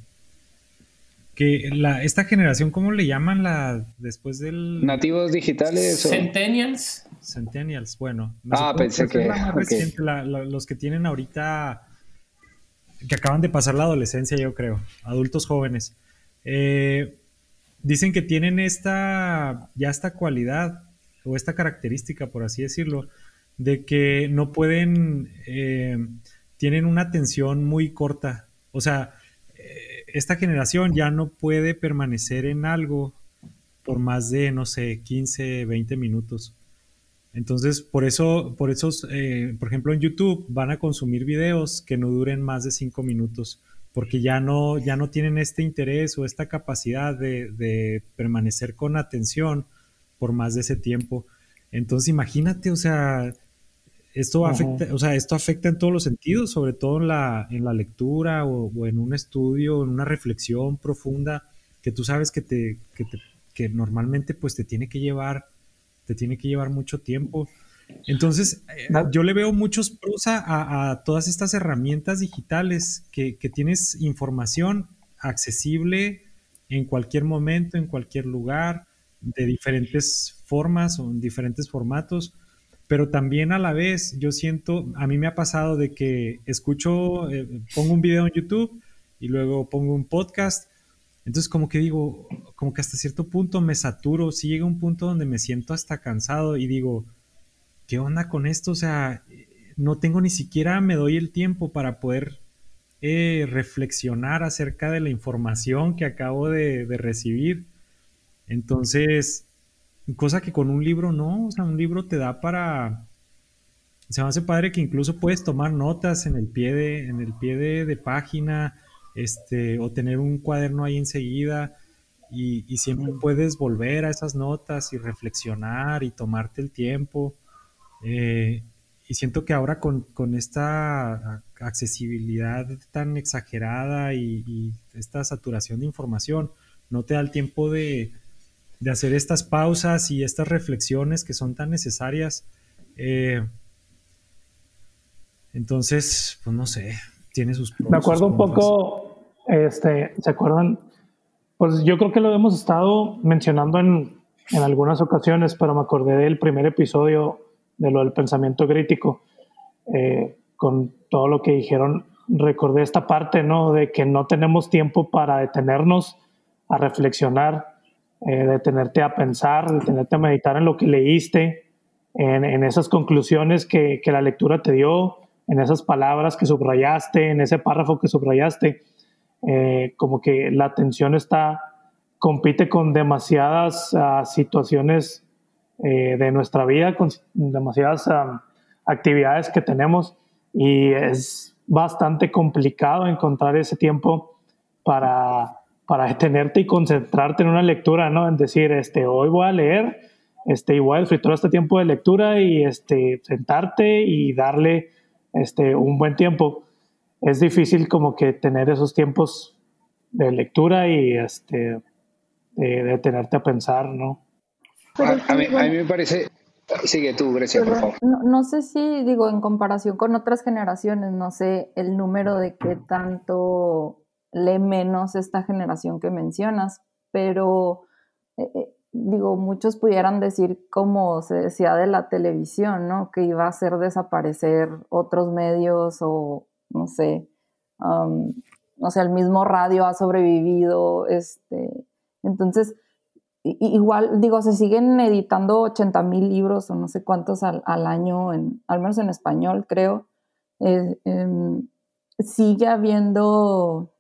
que la, esta generación, ¿cómo le llaman la después del... Nativos digitales. Centennials. Centennials, bueno. ah, pensé que... [laughs] los que tienen ahorita, que acaban de pasar la adolescencia, yo creo, adultos jóvenes. Eh, dicen que tienen esta, ya esta cualidad o esta característica, por así decirlo, de que no pueden, eh, tienen una atención muy corta. O sea, esta generación ya no puede permanecer en algo por más de, no sé, 15, 20 minutos. Entonces, por eso, por eso, eh, por ejemplo, en YouTube van a consumir videos que no duren más de 5 minutos porque ya no, ya no tienen este interés o esta capacidad de, permanecer con atención por más de ese tiempo. Entonces imagínate, o sea, esto afecta, o sea, esto afecta en todos los sentidos, sobre todo en la, en la lectura o, en un estudio, en una reflexión profunda que tú sabes que te, que te, que normalmente pues te tiene que llevar, te tiene que llevar mucho tiempo. Entonces, eh, yo le veo muchos pros a, todas estas herramientas digitales que, tienes información accesible en cualquier momento, en cualquier lugar, de diferentes formas o en diferentes formatos, pero también a la vez yo siento, a mí me ha pasado de que escucho, eh, pongo un video en YouTube y luego pongo un podcast, entonces como que digo, como que hasta cierto punto me saturo, si llega un punto donde me siento hasta cansado y digo, ¿qué onda con esto? O sea, no tengo ni siquiera, me doy el tiempo para poder eh, reflexionar acerca de la información que acabo de, recibir. Entonces, cosa que con un libro no, o sea, un libro te da para... Se me hace padre que incluso puedes tomar notas en el pie de, en el pie de, página, este, o tener un cuaderno ahí enseguida. Y, y, siempre puedes volver a esas notas y reflexionar y tomarte el tiempo. Eh, y siento que ahora con, esta accesibilidad tan exagerada y, esta saturación de información, no te da el tiempo de, hacer estas pausas y estas reflexiones que son tan necesarias. Eh, entonces, pues no sé, tiene sus... Me acuerdo un poco, este, ¿se acuerdan? Pues yo creo que lo hemos estado mencionando en en algunas ocasiones, pero me acordé del primer episodio de lo del pensamiento crítico, eh, con todo lo que dijeron, recordé esta parte, ¿no? De que no tenemos tiempo para detenernos a reflexionar, eh, detenerte a pensar, detenerte a meditar en lo que leíste, en, en esas conclusiones que, que, la lectura te dio, en esas palabras que subrayaste, en ese párrafo que subrayaste. Eh, como que la atención está, compite con demasiadas uh, situaciones eh, de nuestra vida, con demasiadas uh, actividades que tenemos y es bastante complicado encontrar ese tiempo para, para detenerte y concentrarte en una lectura, ¿no? En decir, este, hoy voy a leer, este, y voy a disfrutar este tiempo de lectura y este, sentarte y darle este, un buen tiempo es difícil como que tener esos tiempos de lectura y este, de, de tenerte a pensar, ¿no? A, a, mí, a, mí, me parece... Sigue tú, Grecia, por favor. No, no, sé si, digo, en comparación con otras generaciones, no sé el número de qué tanto lee menos esta generación que mencionas, pero eh, digo, muchos pudieran decir, como se decía de la televisión, ¿no? Que iba a hacer desaparecer otros medios o no sé, um, no sé, el mismo radio ha sobrevivido, este, entonces, igual, digo, se siguen editando 80 mil libros o no sé cuántos al, año, en, al menos en español, creo. Eh, eh, sigue habiendo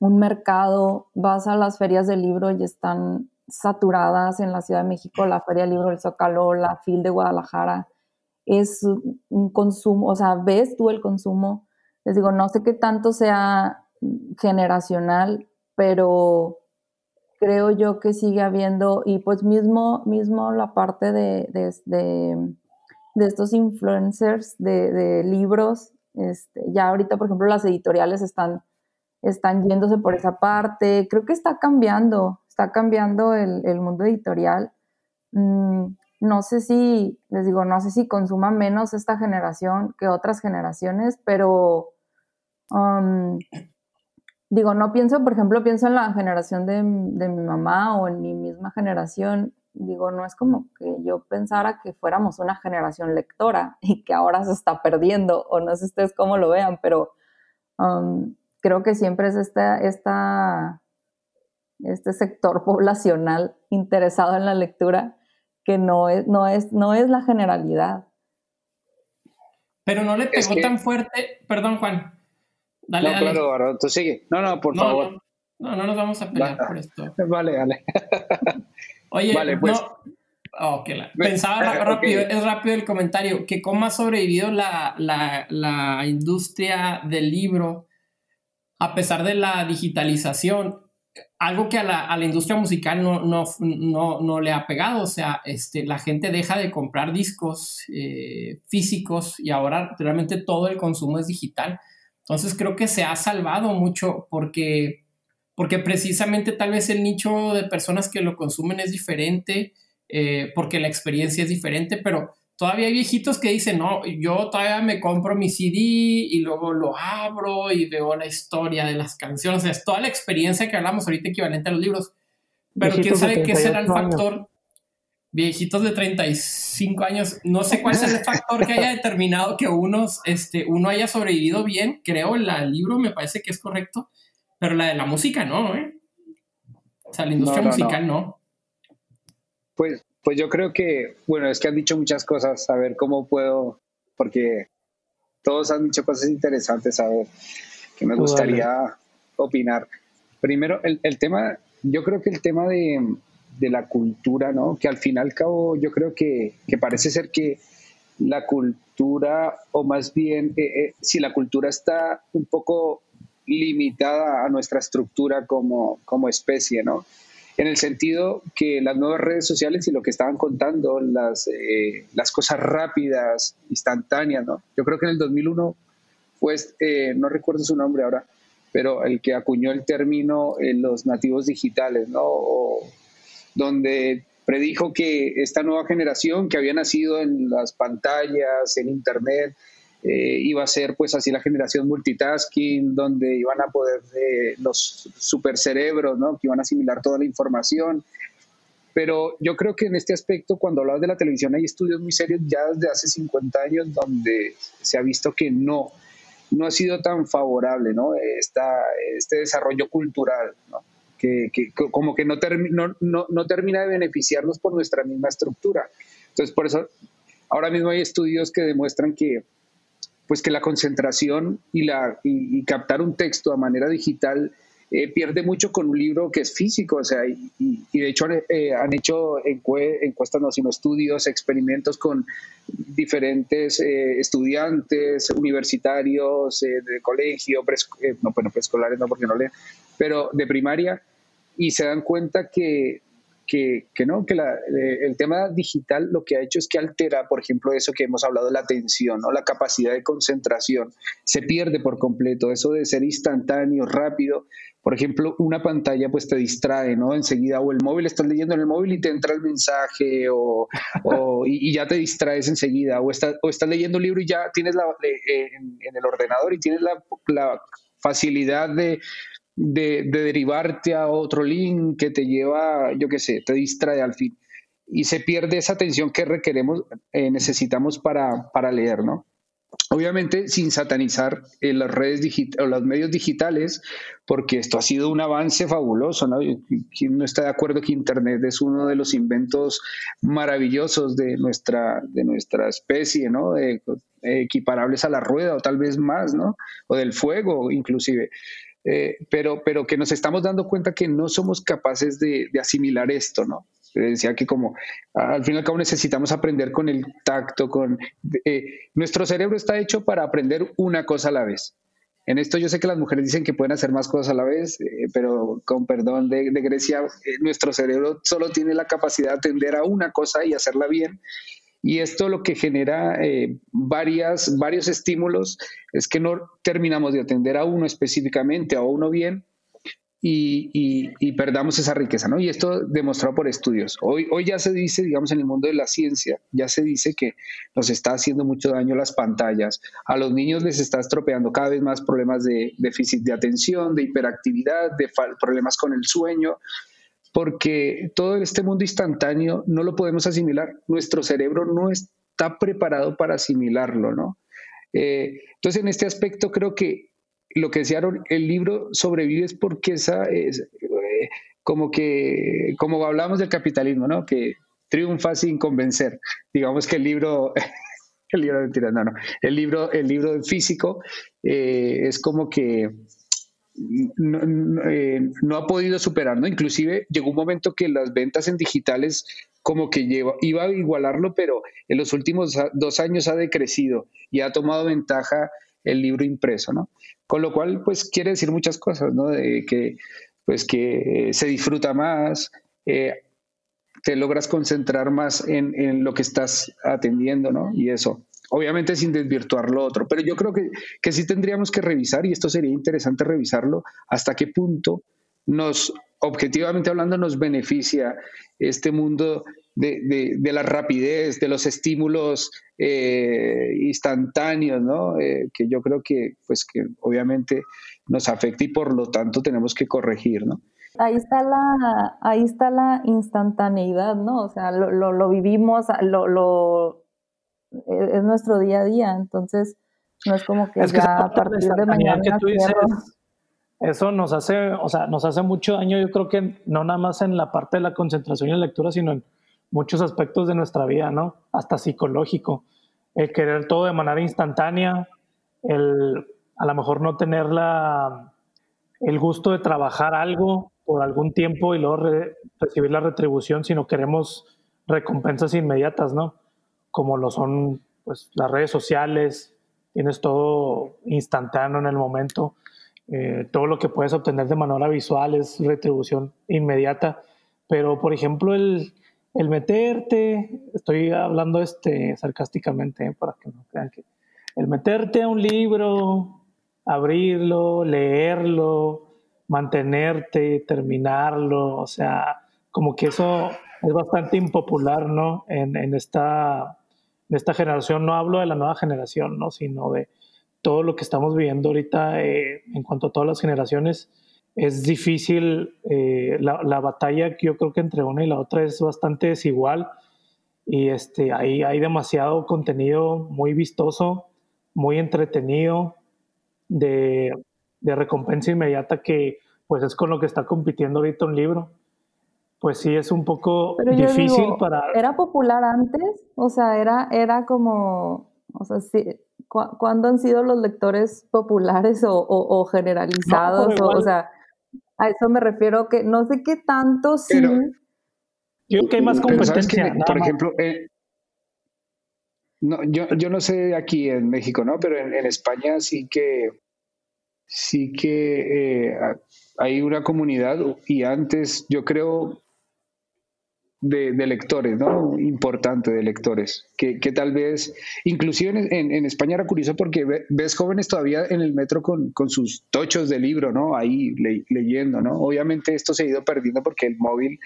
un mercado, vas a las ferias del libro y están saturadas en la Ciudad de México, la Feria del Libro del Zócalo, la FIL de Guadalajara, es un consumo, o sea, ves tú el consumo. Les digo, no sé qué tanto sea generacional, pero creo yo que sigue habiendo, y pues mismo, mismo la parte de, de, de, estos influencers de, libros, este, ya ahorita, por ejemplo, las editoriales están, están yéndose por esa parte, creo que está cambiando, está cambiando el, el mundo editorial. Mm, no sé si, les digo, no sé si consuma menos esta generación que otras generaciones, pero Um, digo, no pienso, por ejemplo, pienso en la generación de, de, mi mamá o en mi misma generación. Digo, no es como que yo pensara que fuéramos una generación lectora y que ahora se está perdiendo, o no sé ustedes cómo lo vean, pero um, creo que siempre es esta, esta, este sector [laughs] poblacional interesado en la lectura que no es, no es, no es la generalidad. Pero no le pegó es que... tan fuerte, perdón Juan, Dale, no, dale. claro, ahora tú sigue. No, no, por no, favor. No, no, no, nos vamos a pelear por esto. [laughs] Vale, vale. [laughs] Oye, vale, pues. no. Oh, okay, la... Pensaba rápido, es rápido el comentario, que cómo ha sobrevivido la, la, la industria del libro a pesar de la digitalización, algo que a la, industria musical no, no, no, no, le ha pegado, o sea, este, la gente deja de comprar discos eh, físicos y ahora realmente todo el consumo es digital. Entonces creo que se ha salvado mucho porque, porque precisamente tal vez el nicho de personas que lo consumen es diferente, eh, porque la experiencia es diferente, pero todavía hay viejitos que dicen, no, yo todavía me compro mi CD y luego lo abro y veo la historia de las canciones, o sea, es toda la experiencia que hablamos ahorita equivalente a los libros. Pero viejitos quién sabe qué será el factor viejitos de 35 años, no sé cuál es el factor que haya [laughs] determinado que unos, este, uno haya sobrevivido bien, creo, la, el libro me parece que es correcto, pero la de la música no, ¿eh? O sea, la industria no, no, musical no. no. Pues, pues yo creo que, bueno, es que han dicho muchas cosas, a ver cómo puedo, porque todos han dicho cosas interesantes, a ver, que me gustaría vale. opinar. Primero, el, el tema, yo creo que el tema de, de la cultura, ¿no? Que al fin y al cabo yo creo que, que parece ser que la cultura, o más bien, eh, eh, si la cultura está un poco limitada a nuestra estructura como, como especie, ¿no? En el sentido que las nuevas redes sociales y lo que estaban contando, las, eh, las cosas rápidas, instantáneas, ¿no? Yo creo que en el 2001 fue, eh, no recuerdo su nombre ahora, pero el que acuñó el término los nativos digitales, ¿no? O, donde predijo que esta nueva generación que había nacido en las pantallas, en Internet, eh, iba a ser pues así la generación multitasking, donde iban a poder eh, los supercerebros, ¿no? que iban a asimilar toda la información. Pero yo creo que en este aspecto, cuando hablas de la televisión, hay estudios muy serios ya desde hace 50 años donde se ha visto que no, no ha sido tan favorable ¿no? Esta, este desarrollo cultural, ¿no? Que, que, como que no, no, no, no, termina de beneficiarnos por nuestra misma estructura. Entonces, por eso, ahora mismo hay estudios que demuestran que, pues que la concentración y, la, y, captar un texto a manera digital eh, pierde mucho con un libro que es físico, o sea, y, de hecho eh, han hecho encuestas, no, sino estudios, experimentos con diferentes eh, estudiantes universitarios de colegio, no, bueno, preescolares no porque no leen, pero de primaria, y se dan cuenta que que, no, que eh, el tema digital lo que ha hecho es que altera, por ejemplo, eso que hemos hablado, la atención, ¿no? la capacidad de concentración, se pierde por completo, eso de ser instantáneo, rápido. Por ejemplo, una pantalla pues te distrae, ¿no? Enseguida, o el móvil, estás leyendo en el móvil y te entra el mensaje, o, y, ya te distraes enseguida, o, estás, o estás leyendo un libro y ya tienes la, eh, en, el ordenador y tienes la, la facilidad de, de, derivarte a otro link que te lleva, yo qué sé, te distrae al fin. Y se pierde esa atención que requeremos, eh, necesitamos para, para leer, ¿no? Obviamente sin satanizar eh, las redes digitales o los medios digitales, porque esto ha sido un avance fabuloso, ¿no? ¿Quién no está de acuerdo que Internet es uno de los inventos maravillosos de nuestra, de nuestra especie, ¿no? equiparables a la rueda o tal vez más, ¿no? O del fuego, inclusive. Eh, pero, pero que nos estamos dando cuenta que no somos capaces de, asimilar esto, ¿no? decía que como al fin y al cabo necesitamos aprender con el tacto, con eh, nuestro cerebro está hecho para aprender una cosa a la vez. En esto yo sé que las mujeres dicen que pueden hacer más cosas a la vez, eh, pero con perdón de, de Grecia, nuestro cerebro solo tiene la capacidad de atender a una cosa y hacerla bien. Y esto lo que genera eh, varias, varios estímulos es que no terminamos de atender a uno específicamente, a uno bien, y, y, perdamos esa riqueza, ¿no? Y esto demostrado por estudios. Hoy, hoy ya se dice, digamos, en el mundo de la ciencia, ya se dice que nos está haciendo mucho daño las pantallas. A los niños les está estropeando cada vez más problemas de déficit de atención, de hiperactividad, de problemas con el sueño porque todo este mundo instantáneo no lo podemos asimilar. Nuestro cerebro no está preparado para asimilarlo, ¿no? Eh, entonces, en este aspecto creo que lo que decían, el libro sobrevive es porque esa es eh, como que, como hablamos del capitalismo, ¿no? Que triunfa sin convencer. Digamos que el libro, [laughs] el libro de no, no, el libro, el libro físico eh, es como que eh, no, ha podido superar, ¿no? Inclusive llegó un momento que las ventas en digitales como que lleva, iba a igualarlo, pero en los últimos dos años ha decrecido y ha tomado ventaja el libro impreso, ¿no? Con lo cual, pues quiere decir muchas cosas, ¿no? De que, pues que se disfruta más, eh, te logras concentrar más en, en, lo que estás atendiendo, ¿no? Y eso obviamente sin desvirtuar lo otro, pero yo creo que, que sí tendríamos que revisar, y esto sería interesante revisarlo, hasta qué punto nos, objetivamente hablando, nos beneficia este mundo de, de, la rapidez, de los estímulos eh, instantáneos, ¿no? Eh, que yo creo que, pues, que obviamente nos afecta y por lo tanto tenemos que corregir, ¿no? Ahí está la, ahí está la instantaneidad, ¿no? O sea, lo, lo, lo vivimos, lo, lo e-, es nuestro día a día, entonces no es como que ya a partir de mañana que tú dices, eso nos hace, o sea, nos hace mucho daño, yo creo que no nada más en la parte de la concentración y la lectura, sino en muchos aspectos de nuestra vida, ¿no? Hasta psicológico. El querer todo de manera instantánea, el a lo mejor no tener la, el gusto de trabajar algo por algún tiempo y luego recibir la retribución, sino queremos recompensas inmediatas, ¿no? Como lo son pues, las redes sociales, tienes todo instantáneo en el momento, eh, todo lo que puedes obtener de manera visual es retribución inmediata, pero por ejemplo el, el meterte, estoy hablando este sarcásticamente eh, para que no crean que, el meterte a un libro, abrirlo, leerlo, mantenerte, terminarlo, o sea, como que eso es bastante impopular, ¿no? En, en esta de esta generación, no hablo de la nueva generación, ¿no? sino de todo lo que estamos viviendo ahorita eh, en cuanto a todas las generaciones, es difícil, eh, la, la, batalla que yo creo que entre una y la otra es bastante desigual y este, ahí hay demasiado contenido muy vistoso, muy entretenido, de, de recompensa inmediata que pues es con lo que está compitiendo ahorita un libro pues sí es un poco difícil para... ¿Era popular antes? O sea, era, era como, o sea, sí, ¿cuándo han sido los lectores populares o, generalizados? o, sea, a eso me refiero que no sé qué tanto sí... yo creo que hay más competencia. por ejemplo, eh, no, yo, yo, no sé aquí en México, ¿no? Pero en, España sí que sí que eh, hay una comunidad y antes yo creo de, lectores, ¿no? Importante de lectores, que, que tal vez, inclusive en, en, España era curioso porque ves jóvenes todavía en el metro con, con sus tochos de libro, ¿no? Ahí leyendo, ¿no? Obviamente esto se ha ido perdiendo porque el móvil,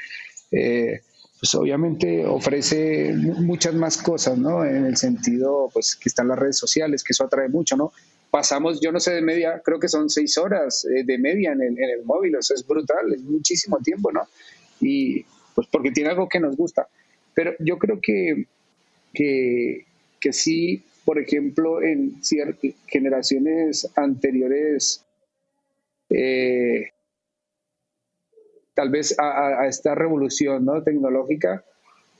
eh, pues obviamente ofrece muchas más cosas, ¿no? En el sentido, pues, que están las redes sociales, que eso atrae mucho, ¿no? Pasamos, yo no sé, de media, creo que son seis horas eh, de media en el, en el móvil, o sea, es brutal, es muchísimo tiempo, ¿no? Y, pues porque tiene algo que nos gusta. Pero yo creo que, que, que sí, por ejemplo, en generaciones anteriores, eh, tal vez a, esta revolución ¿no? tecnológica,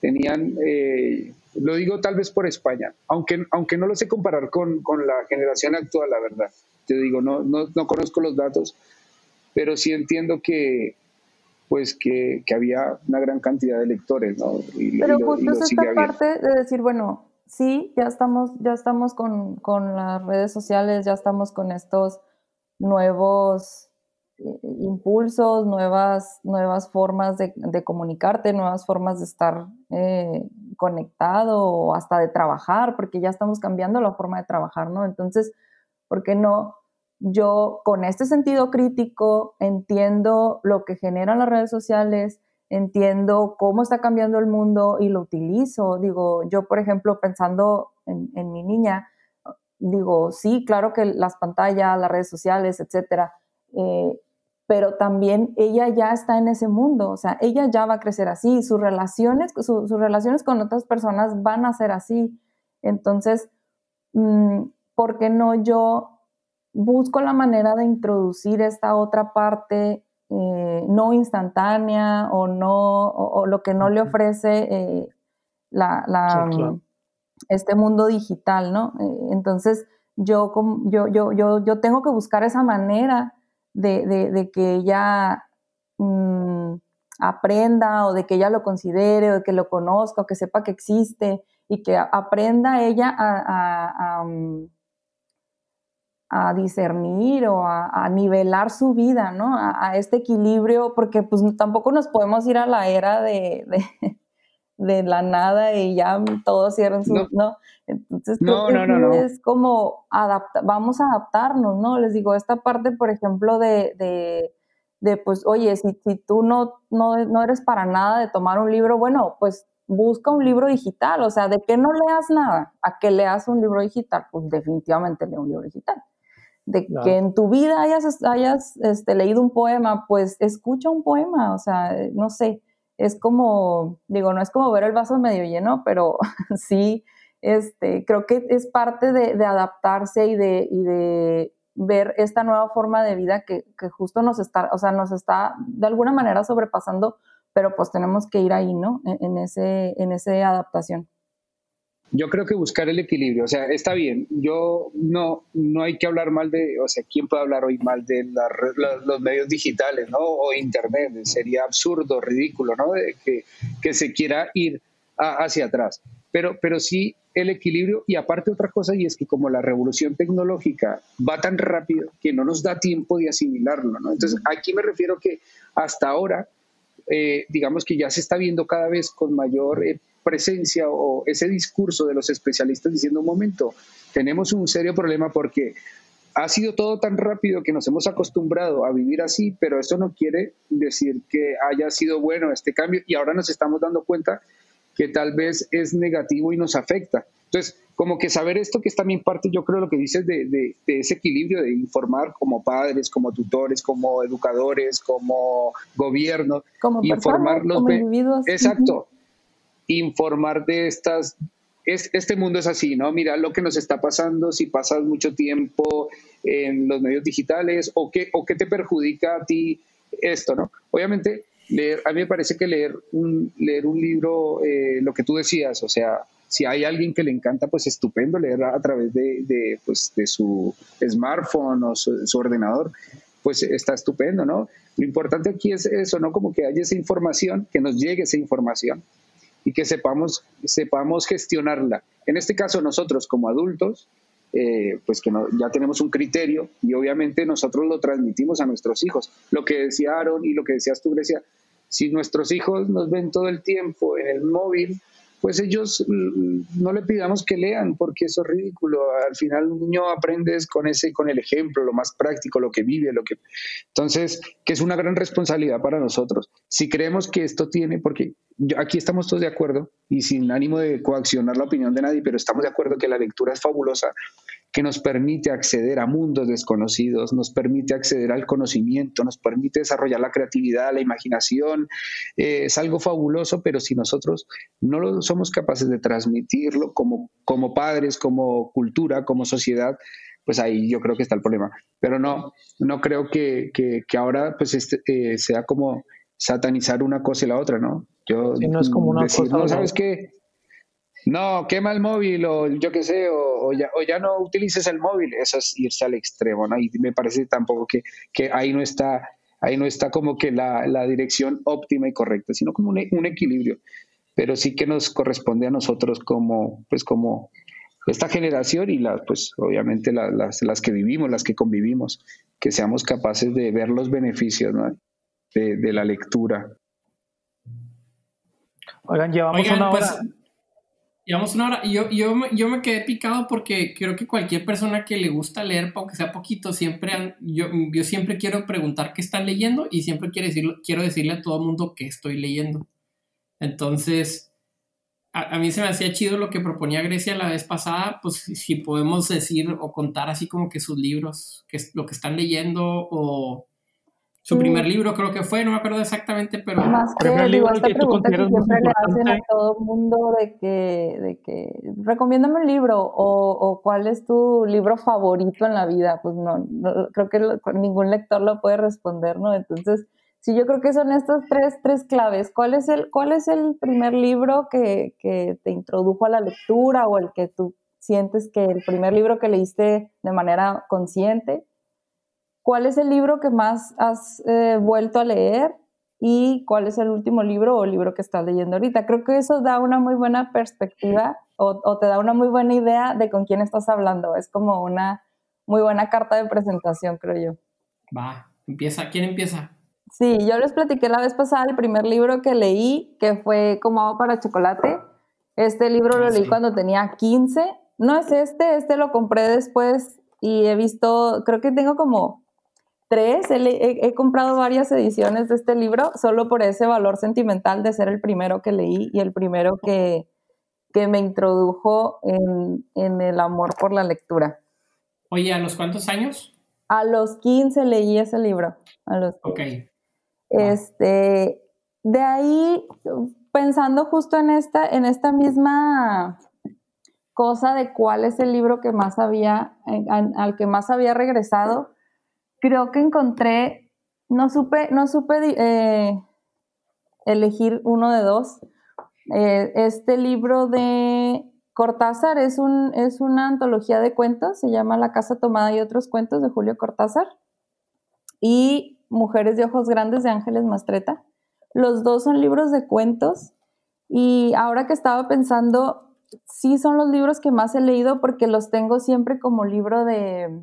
tenían, eh, lo digo tal vez por España, aunque, aunque no lo sé comparar con, con la generación actual, la verdad. Te digo, no, no, no conozco los datos, pero sí entiendo que, pues que, había una gran cantidad de lectores, ¿no? Pero justo es esta parte de decir, bueno, sí, ya estamos, ya estamos con, las redes sociales, ya estamos con estos nuevos eh, impulsos, nuevas, nuevas formas de, comunicarte, nuevas formas de estar eh, conectado o hasta de trabajar, porque ya estamos cambiando la forma de trabajar, ¿no? Entonces, ¿por qué no yo con este sentido crítico entiendo lo que generan las redes sociales, entiendo cómo está cambiando el mundo y lo utilizo. Digo, yo, por ejemplo, pensando en, mi niña, digo, sí, claro que las pantallas, las redes sociales, etcétera, eh, pero también ella ya está en ese mundo, o sea, ella ya va a crecer así, sus relaciones, sus relaciones con otras personas van a ser así. Entonces, mm, ¿por qué no yo busco la manera de introducir esta otra parte eh, no instantánea o no o, lo que no le ofrece eh, la, mm, este mundo digital, ¿no? Eh, entonces yo, yo, yo, yo, yo tengo que buscar esa manera de, que ella mm, aprenda o de que ella lo considere o de que lo conozca o que sepa que existe y que aprenda ella a mm, a discernir o a, nivelar su vida, ¿no? A, este equilibrio, porque pues tampoco nos podemos ir a la era de, de, [laughs] la nada y ya todos cierran su, ¿no? Entonces no, es como adapta, vamos a adaptarnos, ¿no? Les digo, esta parte, por ejemplo, de, de, pues, oye, si, si tú no, no, no eres para nada de tomar un libro, bueno, pues busca un libro digital, o sea, de que no leas nada, a que leas un libro digital, pues definitivamente lee un libro digital de que en tu vida hayas, hayas este, leído un poema, pues escucha un poema, o sea, no sé, es como, digo, no es como ver el vaso medio lleno, pero [laughs] sí, este, creo que es parte de, adaptarse y de, y de ver esta nueva forma de vida que, que, justo nos está, o sea, nos está de alguna manera sobrepasando, pero pues tenemos que ir ahí, ¿no? En, en ese, en esa adaptación yo creo que buscar el equilibrio, o sea, está bien, yo no, no hay que hablar mal de, o sea, ¿quién puede hablar hoy mal de los medios digitales, ¿no? O Internet, sería absurdo, ridículo, ¿no? De que, que se quiera ir hacia atrás. Pero, pero sí el equilibrio y aparte otra cosa y es que como la revolución tecnológica va tan rápido que no nos da tiempo de asimilarlo, ¿no? Entonces, aquí me refiero que hasta ahora, eh, digamos que ya se está viendo cada vez con mayor... Eh, presencia o ese discurso de los especialistas diciendo, un momento, tenemos un serio problema porque ha sido todo tan rápido que nos hemos acostumbrado a vivir así, pero eso no quiere decir que haya sido bueno este cambio y ahora nos estamos dando cuenta que tal vez es negativo y nos afecta. Entonces, como que saber esto que es también parte, yo creo, lo que dices de, de, ese equilibrio de informar como padres, como tutores, como educadores, como gobierno, como informar los individuos. Exacto, informar de estas es, este mundo es así, ¿no? Mira lo que nos está pasando si pasas mucho tiempo en los medios digitales o qué, o qué te perjudica a ti esto, ¿no? Obviamente, leer, a mí me parece que leer un, leer un libro, eh, lo que tú decías, o sea, si hay alguien que le encanta, pues estupendo leer a, través de, de, pues, de su smartphone o su, su, ordenador, pues está estupendo, ¿no? Lo importante aquí es eso, ¿no? Como que haya esa información, que nos llegue esa información y que sepamos, sepamos gestionarla. En este caso, nosotros como adultos, eh, pues que ya tenemos un criterio y obviamente nosotros lo transmitimos a nuestros hijos. Lo que decía Aaron y lo que decías tú, Grecia, si nuestros hijos nos ven todo el tiempo en el móvil, pues ellos mm, no le pidamos que lean porque eso es ridículo. Al final un niño aprende con ese, con el ejemplo, lo más práctico, lo que vive, lo que. Entonces, que es una gran responsabilidad para nosotros. Si creemos que esto tiene, porque aquí estamos todos de acuerdo y sin ánimo de coaccionar la opinión de nadie, pero estamos de acuerdo que la lectura es fabulosa que nos permite acceder a mundos desconocidos, nos permite acceder al conocimiento, nos permite desarrollar la creatividad, la imaginación. Eh, es algo fabuloso, pero si nosotros no lo somos capaces de transmitirlo como, como padres, como cultura, como sociedad, pues ahí yo creo que está el problema. Pero no, no creo que, que, ahora pues este, eh, sea como satanizar una cosa y la otra, ¿no? Yo no es como una decir, no, ¿sabes qué? No, quema el móvil o yo qué sé, o, ya, o, ya, no utilices el móvil, eso es irse al extremo, ¿no? Y me parece tampoco que, que ahí no está, ahí no está como que la, la dirección óptima y correcta, sino como un, un, equilibrio. Pero sí que nos corresponde a nosotros como, pues como esta generación y las, pues obviamente las, las que vivimos, las que convivimos, que seamos capaces de ver los beneficios ¿no? de, de, la lectura. Oigan, llevamos una pues, hora. Llevamos una hora. Yo, yo, yo me quedé picado porque creo que cualquier persona que le gusta leer, aunque sea poquito, siempre yo, yo siempre quiero preguntar qué están leyendo y siempre quiero, decirlo, quiero decirle a todo mundo que estoy leyendo. Entonces, a, a, mí se me hacía chido lo que proponía Grecia la vez pasada, pues si podemos decir o contar así como que sus libros, que es lo que están leyendo o su primer libro creo que fue, no me acuerdo exactamente, pero... Más que, el libro esta pregunta que siempre le hacen a todo el mundo de que, de que, recomiéndame un libro o, o, cuál es tu libro favorito en la vida, pues no, creo que ningún lector lo puede responder, ¿no? Entonces, sí, yo creo que son estas tres, tres claves. ¿Cuál es el, cuál es el primer libro que, que te introdujo a la lectura o el que tú sientes que el primer libro que leíste de manera consciente? ¿Cuál es el libro que más has eh, vuelto a leer? ¿Y cuál es el último libro o libro que estás leyendo ahorita? Creo que eso da una muy buena perspectiva o, te da una muy buena idea de con quién estás hablando. Es como una muy buena carta de presentación, creo yo. Va, empieza. ¿Quién empieza? Sí, yo les platiqué la vez pasada el primer libro que leí, que fue Como agua para chocolate. Este libro lo ah, leí cuando tenía 15. No es este, este lo compré después y he visto, creo que tengo como tres. He, comprado varias ediciones de este libro solo por ese valor sentimental de ser el primero que leí y el primero que, que me introdujo en, en, el amor por la lectura. Oye, ¿a los cuántos años? A los 15 leí ese libro. A los ok. Este, de ahí, pensando justo en esta, en esta misma cosa de cuál es el libro que más había, al que más había regresado, creo que encontré, no supe, no supe eh, elegir uno de dos. Eh, este libro de Cortázar es, un, es una antología de cuentos, se llama La Casa Tomada y otros cuentos de Julio Cortázar. Y Mujeres de Ojos Grandes de Ángeles Mastreta. Los dos son libros de cuentos y ahora que estaba pensando, sí son los libros que más he leído porque los tengo siempre como libro de,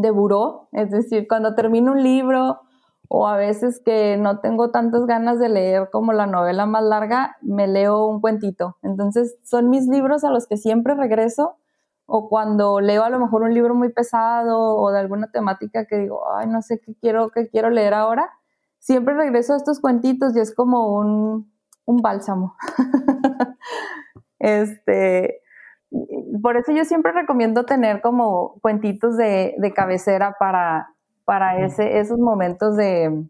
de buró, es decir, cuando termino un libro o a veces que no tengo tantas ganas de leer como la novela más larga, me leo un cuentito. Entonces son mis libros a los que siempre regreso o cuando leo a lo mejor un libro muy pesado o de alguna temática que digo, ay, no sé qué quiero, qué quiero leer ahora, siempre regreso a estos cuentitos y es como un, un bálsamo. [laughs] Este, por eso yo siempre recomiendo tener como cuentitos de, cabecera para, para ese, esos momentos de,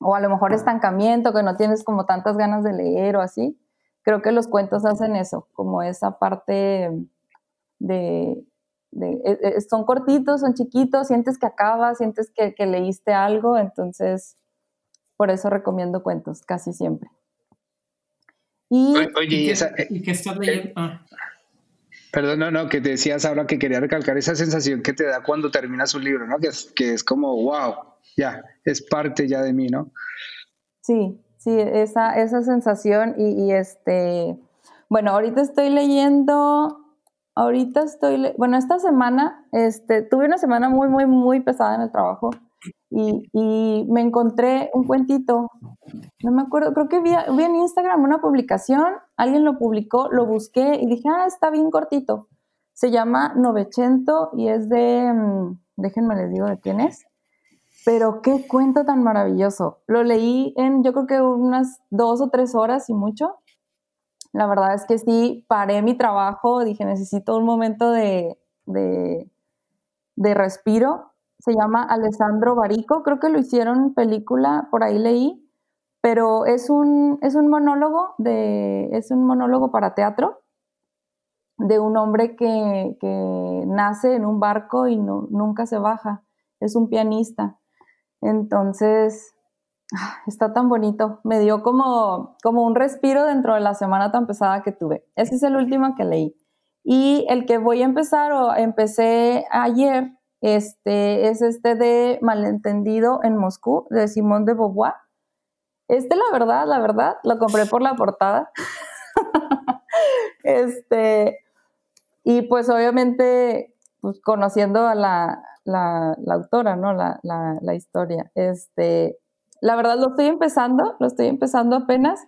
o a lo mejor estancamiento, que no tienes como tantas ganas de leer o así. Creo que los cuentos hacen eso, como esa parte de, e, e, son cortitos, son chiquitos, sientes que acabas, sientes que, leíste algo, entonces por eso recomiendo cuentos casi siempre. Y, Oye, ¿y, esa, ¿y qué estás leyendo? Ah. Perdón, no, no, que te decías ahora que quería recalcar esa sensación que te da cuando terminas un libro, ¿no? Que es, que es como, wow, ya, es parte ya de mí, ¿no? Sí, sí, esa, esa sensación y, y este, bueno, ahorita estoy leyendo Ahorita estoy, bueno, esta semana, este, tuve una semana muy, muy, muy pesada en el trabajo y, me encontré un cuentito, no me acuerdo, creo que vi, vi, en Instagram una publicación, alguien lo publicó, lo busqué y dije, ah, está bien cortito. Se llama Novecento y es de, mm, déjenme les digo de quién es, pero qué cuento tan maravilloso. Lo leí en, yo creo que unas dos o tres horas y mucho la verdad es que sí, paré mi trabajo, dije, necesito un momento de, de, respiro. Se llama Alessandro Barico, creo que lo hicieron película, por ahí leí, pero es un, es un monólogo de, es un monólogo para teatro de un hombre que, que nace en un barco y no, nunca se baja. Es un pianista. Entonces, [sighs] está tan bonito. Me dio como, como un respiro dentro de la semana tan pesada que tuve. Ese es el último que leí. Y el que voy a empezar o empecé ayer este, es este de Malentendido en Moscú, de Simón de Beauvoir. Este, la verdad, la verdad, lo compré por la portada. [laughs] este, y pues obviamente, pues conociendo a la, la, autora, ¿no? La, la, historia. Este, la verdad lo estoy empezando, lo estoy empezando apenas.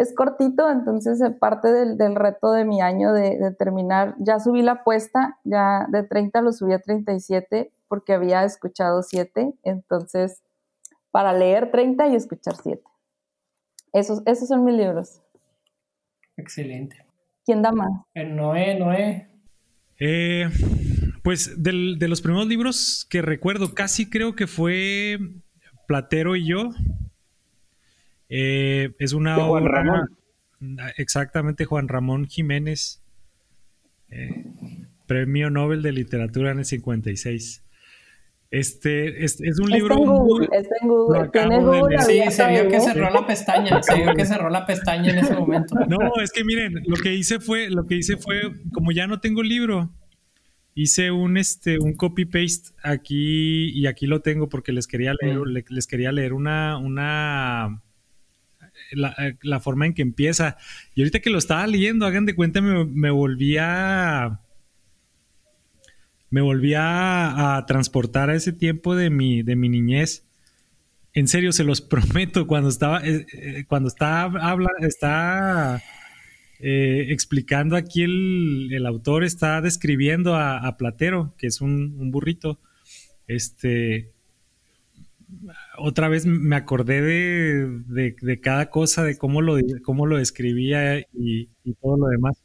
Es cortito, entonces parte del, reto de mi año de, terminar, ya subí la apuesta, ya de 30 lo subí a 37 porque había escuchado 7, entonces para leer 30 y escuchar 7. Esos, esos son mis libros. Excelente. ¿Quién da más? Noé, Noé. Eh, pues de los primeros libros que recuerdo, casi creo que fue Platero y yo. Eh, es una Juan Ramón. Exactamente, Juan Ramón Jiménez. Eh, premio Nobel de Literatura en el 56. Este es, un libro. Está en Google, está en Google. sí, se vio que cerró la pestaña, se vio que cerró la pestaña en ese momento. [laughs] No, es que miren, lo que hice fue, lo que hice fue, como ya no tengo libro, hice un, este, un copy-paste aquí y aquí lo tengo porque les quería leer, les quería leer una, una la, forma en que empieza. Y ahorita que lo estaba leyendo, hagan de cuenta, me, me volví a... Me a, transportar a ese tiempo de mi, de mi niñez. En serio, se los [laughs] prometo, cuando estaba, eh, eh, cuando estaba, habla, está eh, explicando aquí el, autor está describiendo a, Platero, que es un, burrito. Este, otra vez me acordé de, cada cosa, de cómo lo, cómo lo describía y, todo lo demás.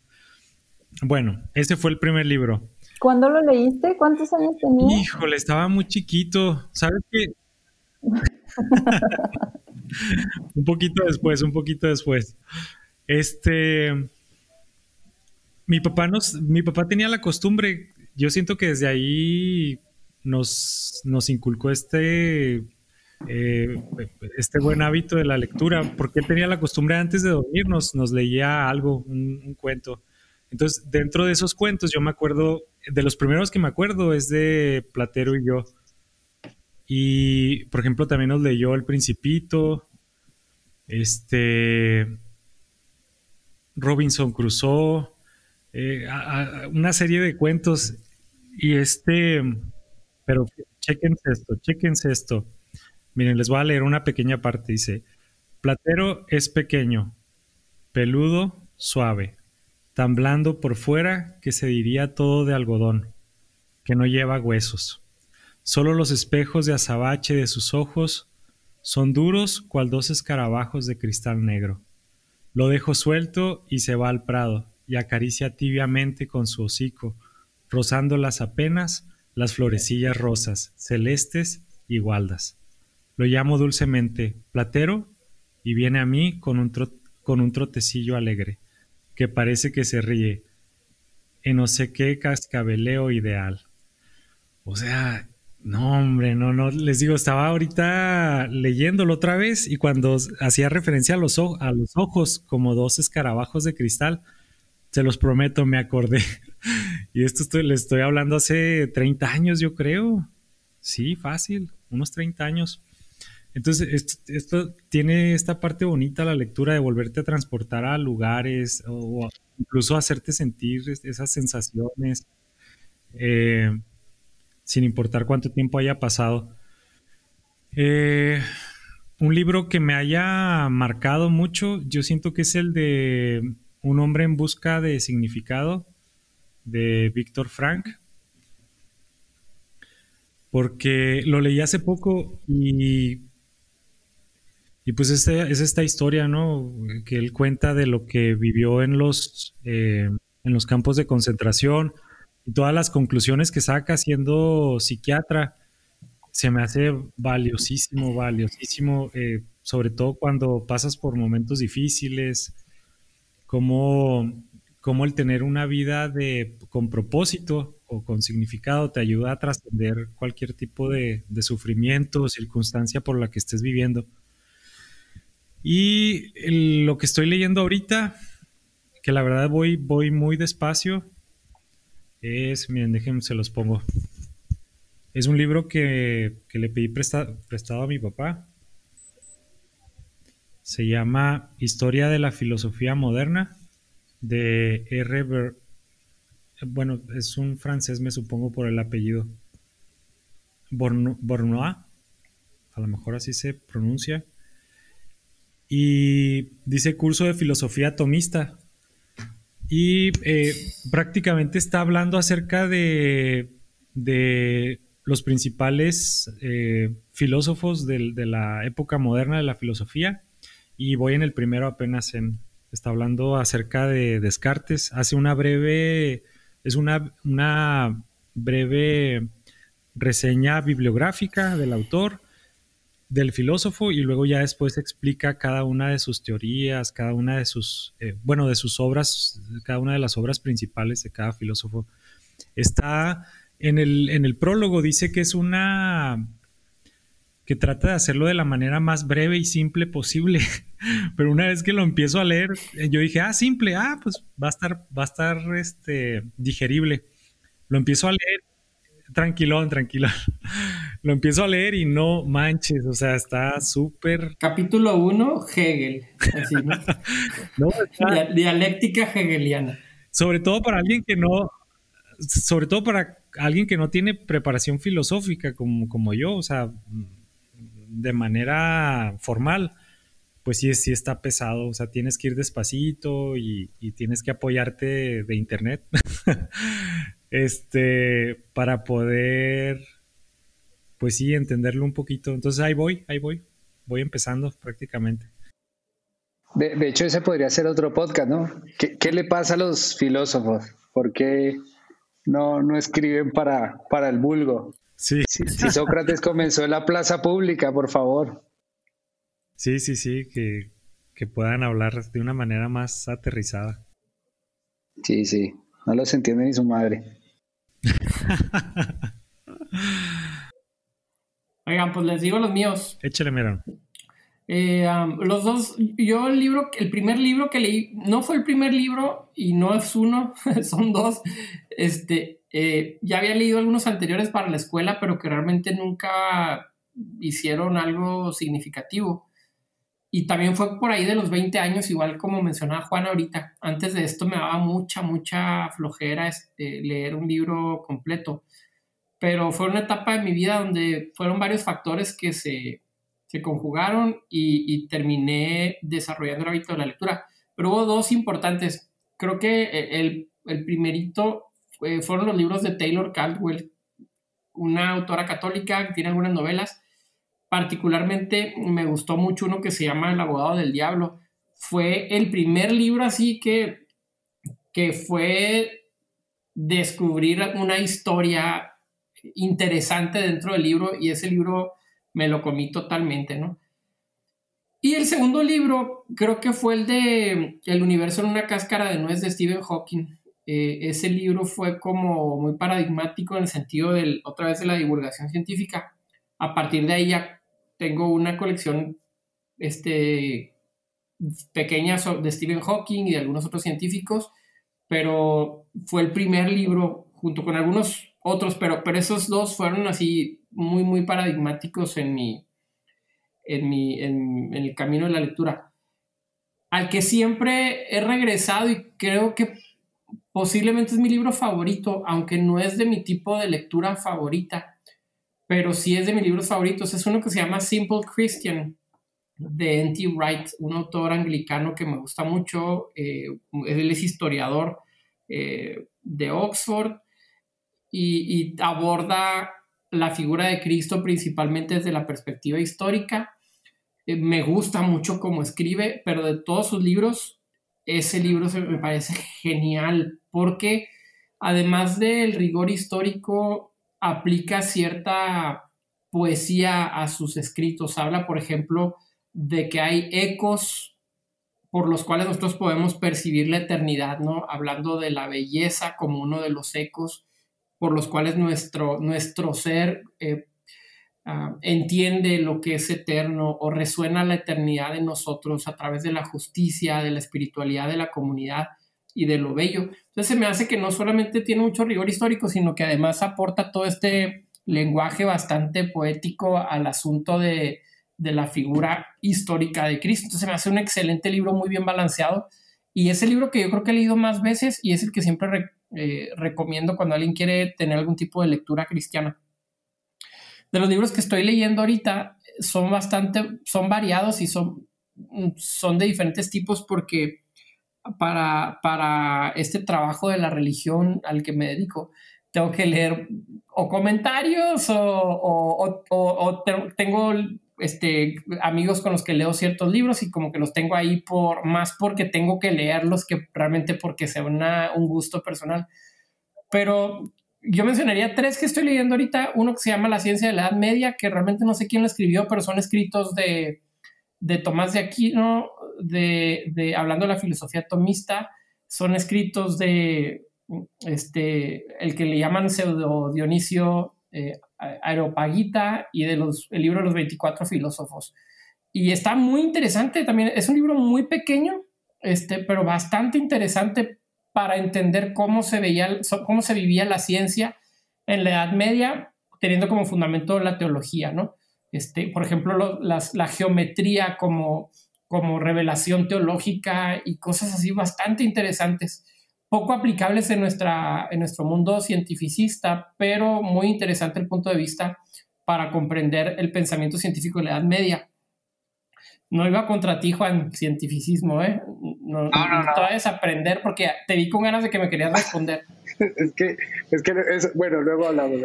Bueno, ese fue el primer libro. ¿Cuándo lo leíste? ¿Cuántos años tenías? Híjole, estaba muy chiquito. ¿Sabes qué? [laughs] un poquito después, un poquito después. Este, mi papá nos, mi papá tenía la costumbre, yo siento que desde ahí nos, nos inculcó este, eh, este buen hábito de la lectura, porque él tenía la costumbre antes de dormirnos, nos leía algo, un, cuento. Entonces, dentro de esos cuentos, yo me acuerdo, de los primeros que me acuerdo es de Platero y yo. Y, por ejemplo, también nos leyó El Principito, este, Robinson Crusoe, eh, una serie de cuentos. Y este, pero chequense esto, chequense esto. Miren, les voy a leer una pequeña parte. Dice, Platero es pequeño, peludo, suave, tan blando por fuera que se diría todo de algodón, que no lleva huesos. Solo los espejos de azabache de sus ojos son duros cual dos escarabajos de cristal negro. Lo dejo suelto y se va al prado, y acaricia tibiamente con su hocico, rozándolas apenas las florecillas rosas, celestes y gualdas. Lo llamo dulcemente Platero y viene a mí con un, con un trotecillo alegre, que parece que se ríe, en no sé qué cascabeleo ideal. O sea, no, hombre, no, no, les digo, estaba ahorita leyéndolo otra vez y cuando hacía referencia a los, ojos como dos escarabajos de cristal, se los prometo, me acordé. [laughs] y esto les estoy hablando hace 30 años, yo creo. Sí, fácil, unos 30 años. Entonces, esto, tiene esta parte bonita, la lectura de volverte a transportar a lugares o, incluso hacerte sentir esas sensaciones. Eh, sin importar cuánto tiempo haya pasado. Eh, un libro que me haya marcado mucho, yo siento que es el de Un hombre en busca de significado, de Víctor Frank. Porque lo leí hace poco y, y pues es esta historia, ¿no? Que él cuenta de lo que vivió en los, eh, en los campos de concentración, y todas las conclusiones que saca siendo psiquiatra se me hace valiosísimo, valiosísimo, eh, sobre todo cuando pasas por momentos difíciles, como, como el tener una vida de, con propósito o con significado te ayuda a trascender cualquier tipo de, de sufrimiento o circunstancia por la que estés viviendo. Y lo que estoy leyendo ahorita, que la verdad voy, voy muy despacio, es, miren, déjenme, se los pongo. Es un libro que, le pedí prestado a mi papá. Se llama Historia de la Filosofía Moderna de R. bueno, es un francés, me supongo, por el apellido. Bournois, a lo mejor así se pronuncia. Y dice curso de filosofía atomista y eh, prácticamente está hablando acerca de, los principales eh, filósofos de, la época moderna de la filosofía. Y voy en el primero apenas en, está hablando acerca de Descartes, hace una breve, es una, una breve reseña bibliográfica del autor del filósofo y luego ya después explica cada una de sus teorías, cada una de sus, eh, bueno, de sus obras, cada una de las obras principales de cada filósofo. Está en el, en el prólogo, dice que es una, que trata de hacerlo de la manera más breve y simple posible. [laughs] Pero una vez que lo empiezo a leer, eh, yo dije, ah, simple, ah, pues va a estar, va a estar este, digerible. Lo empiezo a leer tranquilón, tranquilo. [laughs] Lo empiezo a leer y no manches, o sea, está súper. Capítulo 1, Hegel. [laughs] Dialéctica hegeliana. Sobre todo para alguien que no. Sobre todo para alguien que no tiene preparación filosófica como, como yo, o sea, de manera formal, pues sí, sí está pesado, o sea, tienes que ir despacito y, y tienes que apoyarte de internet. [laughs] este, para poder, pues sí, entenderlo un poquito. Entonces ahí voy, ahí voy, voy empezando prácticamente. De, hecho, ese podría ser otro podcast, ¿no? ¿Qué, le pasa a los filósofos? ¿Por qué no, no escriben para, para el vulgo? Sí. Si, Sócrates comenzó en la plaza pública, por favor. Sí, sí, sí, que, que puedan hablar de una manera más aterrizada. Sí, sí, no los entiende ni su madre. [laughs] Oigan, pues les digo los míos. Échale, mira. Eh, los dos, yo el libro, el primer libro que leí, no fue el primer libro y no es uno, [laughs] son dos. Este, eh, ya había leído algunos anteriores para la escuela, pero que realmente nunca hicieron algo significativo. Y también fue por ahí de los 20 años, igual como mencionaba Juan ahorita. Antes de esto me daba mucha, mucha flojera este, leer un libro completo. Pero fue una etapa de mi vida donde fueron varios factores que se, se conjugaron y, terminé desarrollando el hábito de la lectura. Pero hubo dos importantes. Creo que eh, el, el primerito fueron los libros de Taylor Caldwell, una autora católica que tiene algunas novelas particularmente me gustó mucho uno que se llama El abogado del diablo. Fue el primer libro así que, que fue descubrir una historia interesante dentro del libro y ese libro me lo comí totalmente, ¿no? Y el segundo libro creo que fue el de El universo en una cáscara de nuez de Stephen Hawking. Eh, ese libro fue como muy paradigmático en el sentido del, otra vez, de la divulgación científica. A partir de ahí ya tengo una colección este, pequeña de Stephen Hawking y de algunos otros científicos, pero fue el primer libro junto con algunos otros, pero, pero esos dos fueron así muy, muy paradigmáticos en mi, en, mi, en, el camino de la lectura. Al que siempre he regresado y creo que posiblemente es mi libro favorito, aunque no es de mi tipo de lectura favorita, pero sí es de mis libros favoritos. Es uno que se llama Simple Christian de N.T. Wright, un autor anglicano que me gusta mucho. Eh, él es historiador eh, de Oxford y, aborda la figura de Cristo principalmente desde la perspectiva histórica. Eh, me gusta mucho cómo escribe, pero de todos sus libros, ese libro se me parece genial porque además del rigor histórico, aplica cierta poesía a sus escritos. Habla, por ejemplo, de que hay ecos por los cuales nosotros podemos percibir la eternidad, ¿no? Hablando de la belleza como uno de los ecos por los cuales nuestro, nuestro ser eh, ah, entiende lo que es eterno o resuena la eternidad en nosotros a través de la justicia, de la espiritualidad de la comunidad y de lo bello. Entonces se me hace que no solamente tiene mucho rigor histórico, sino que además aporta todo este lenguaje bastante poético al asunto de, de la figura histórica de Cristo. Entonces se me hace un excelente libro, muy bien balanceado. Y es el libro que yo creo que he leído más veces y es el que siempre eh, recomiendo cuando alguien quiere tener algún tipo de lectura cristiana. De los libros que estoy leyendo ahorita son bastante, son variados y son, son de diferentes tipos porque para, para este trabajo de la religión al que me dedico, tengo que leer o comentarios o, o tengo este, amigos con los que leo ciertos libros y como que los tengo ahí por más porque tengo que leerlos que realmente porque sea un gusto personal. Pero yo mencionaría tres que estoy leyendo ahorita. Uno que se llama La ciencia de la Edad Media, que realmente no sé quién lo escribió, pero son escritos de, de Tomás de Aquino, de, hablando de la filosofía tomista. Son escritos de este, el que le llaman pseudo Dionisio eh, Aeropagita y de los, el libro de los 24 filósofos. Y está muy interesante también. Es un libro muy pequeño, este, pero bastante interesante para entender cómo se, veía, cómo se vivía la ciencia en la Edad Media, teniendo como fundamento la teología, ¿no? Este, por ejemplo, la geometría como, como revelación teológica y cosas así bastante interesantes poco aplicables en, nuestra, en nuestro mundo cientificista, pero muy interesante el punto de vista para comprender el pensamiento científico de la Edad Media. No iba contra ti, Juan, cientificismo, ¿eh? No, no, no, no. aprender porque te vi con ganas de que me querías responder. Es que, es que, bueno, luego hablamos.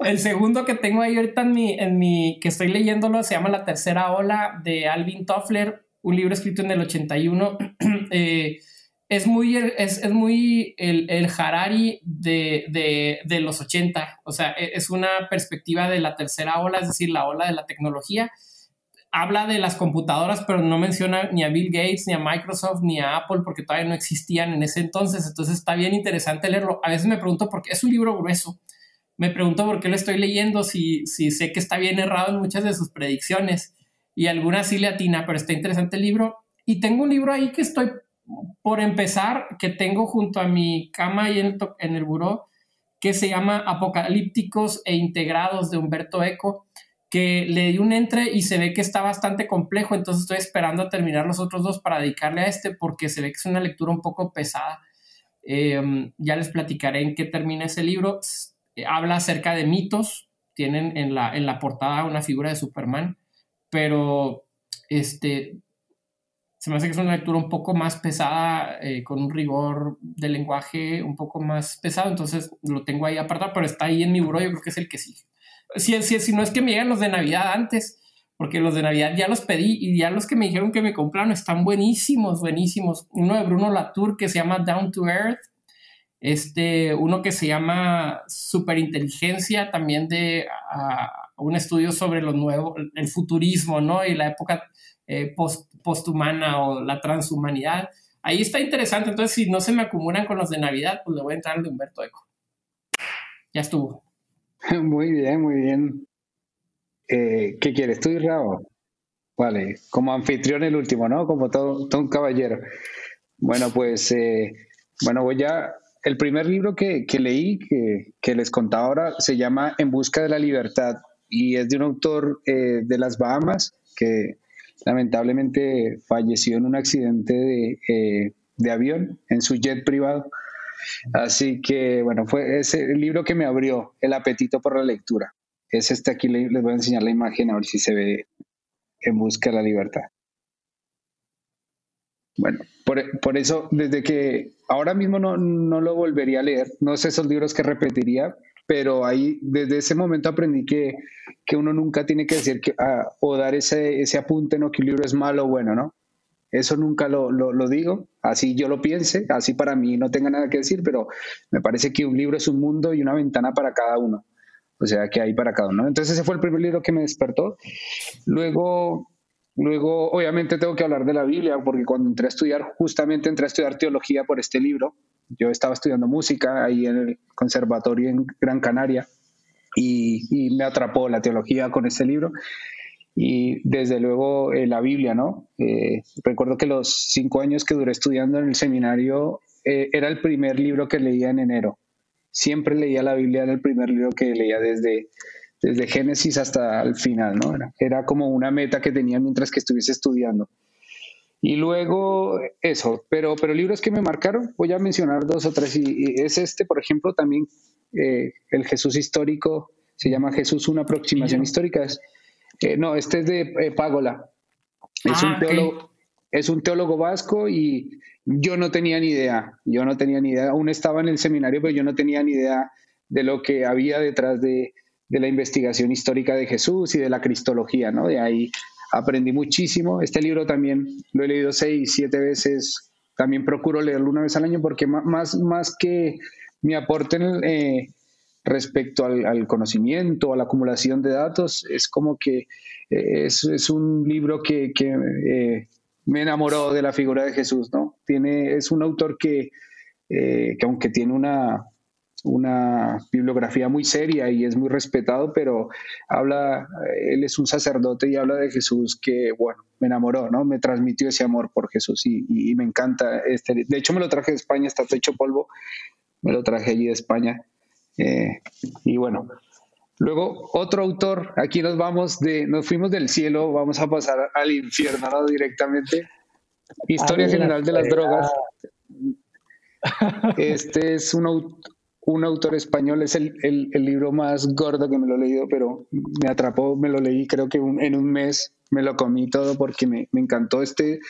El segundo que tengo ahí ahorita en mi, en mi, que estoy leyéndolo, se llama La Tercera Ola de Alvin Toffler, un libro escrito en el 81. [clears throat] eh, es muy, es, muy el, el Harari de, de, los 80, o sea, e, es una perspectiva de la tercera ola, es decir, la ola de la tecnología. Habla de las computadoras, pero no menciona ni a Bill Gates, ni a Microsoft, ni a Apple, porque todavía no existían en ese entonces. Entonces está bien interesante leerlo. A veces me pregunto por qué es un libro grueso. Me pregunto por qué lo estoy leyendo, si, si sé que está bien errado en muchas de sus predicciones. Y algunas sí le atina, pero está interesante el libro. Y tengo un libro ahí que estoy por empezar, que tengo junto a mi cama y en, en el buró, que se llama Apocalípticos e Integrados de Humberto Eco, que le di un entre y se ve que está bastante complejo, entonces estoy esperando a terminar los otros dos para dedicarle a este, porque se ve que es una lectura un poco pesada. Em, ya les platicaré en qué termina ese libro. Habla acerca de mitos, tienen en la, en la portada una figura de Superman, pero este, se me hace que es una lectura un poco más pesada, eh, con un rigor de lenguaje un poco más pesado, entonces lo tengo ahí apartado, pero está ahí en mi buró, yo creo que es el que sigue. Si, si, si no es que me llegan los de Navidad antes, porque los de Navidad ya los pedí y ya los que me dijeron que me compraron están buenísimos, buenísimos. Uno de Bruno Latour que se llama Down to Earth, este, uno que se llama Superinteligencia, también de un estudio sobre lo nuevo, el futurismo, ¿no? Y la época eh, post, posthumana o la transhumanidad. Ahí está interesante, entonces si no se me acumulan con los de Navidad, pues le voy a entrar al de Humberto Eco. Ya estuvo. [laughs] Muy bien, muy bien. Eh, ¿Qué quieres tú, Rabo? Vale, como anfitrión el último, ¿no? Como todo, todo un caballero. Bueno, pues, eh, bueno, voy ya. El primer libro que, que leí, que, que, les contaba ahora, se llama En Busca de la Libertad y es de un autor eh, de las Bahamas que lamentablemente falleció en un accidente de, de avión en su jet privado. Así que, bueno, fue ese libro que me abrió el apetito por la lectura. Es este aquí, les voy a enseñar la imagen a ver si se ve en busca de la libertad. Bueno, por, eso, desde que ahora mismo no, no, lo volvería a leer, no sé esos libros que repetiría, pero ahí, desde ese momento aprendí que, que uno nunca tiene que decir que, ah, o dar ese, ese apunte, ¿no? Que un libro es malo o bueno, ¿no? Eso nunca lo, lo, digo, así yo lo piense, así para mí no tenga nada que decir, pero me parece que un libro es un mundo y una ventana para cada uno. O sea, que hay para cada uno. Entonces ese fue el primer libro que me despertó. Luego, luego, obviamente tengo que hablar de la Biblia, porque cuando entré a estudiar, justamente entré a estudiar teología por este libro. Yo estaba estudiando música ahí en el conservatorio en Gran Canaria y, y me atrapó la teología con ese libro y desde luego eh, la Biblia, ¿no? Eh, recuerdo que los cinco años que duré estudiando en el seminario eh, era el primer libro que leía en enero. Siempre leía la Biblia, era el primer libro que leía desde, desde Génesis hasta el final, ¿no? Era, como una meta que tenía mientras que estuviese estudiando. Y luego eso, pero, pero libros que me marcaron, voy a mencionar dos o tres, y, es este, por ejemplo, también el Jesús histórico, se llama Jesús, una aproximación histórica, es, no, este es de eh, Págola. Es, un ah, teólogo, es un teólogo vasco y yo no tenía ni idea. Yo no tenía ni idea. Aún estaba en el seminario, pero yo no tenía ni idea de lo que había detrás de, la investigación histórica de Jesús y de la cristología, ¿no? De ahí aprendí muchísimo. Este libro también lo he leído seis, siete veces. También procuro leerlo una vez al año porque más, más que mi aporte en, eh, respecto al, conocimiento, a la acumulación de datos, es como que eh, es, un libro que, eh, me enamoró de la figura de Jesús, ¿no? Tiene, es un autor que, eh, que aunque tiene una, una bibliografía muy seria y es muy respetado, pero habla, él es un sacerdote y habla de Jesús que, bueno, me enamoró, ¿no? Me transmitió ese amor por Jesús y, y me encanta. Este, de hecho, me lo traje de España, está hecho polvo, me lo traje allí de España eh, y bueno, luego otro autor, aquí nos vamos de, nos fuimos del cielo, vamos a pasar al infierno directamente. Historia General de las Drogas. [laughs] Este es un, un autor español, es el, el, libro más gordo que me lo he leído, pero me atrapó, me lo leí creo que en un mes, me lo comí todo porque me, me encantó este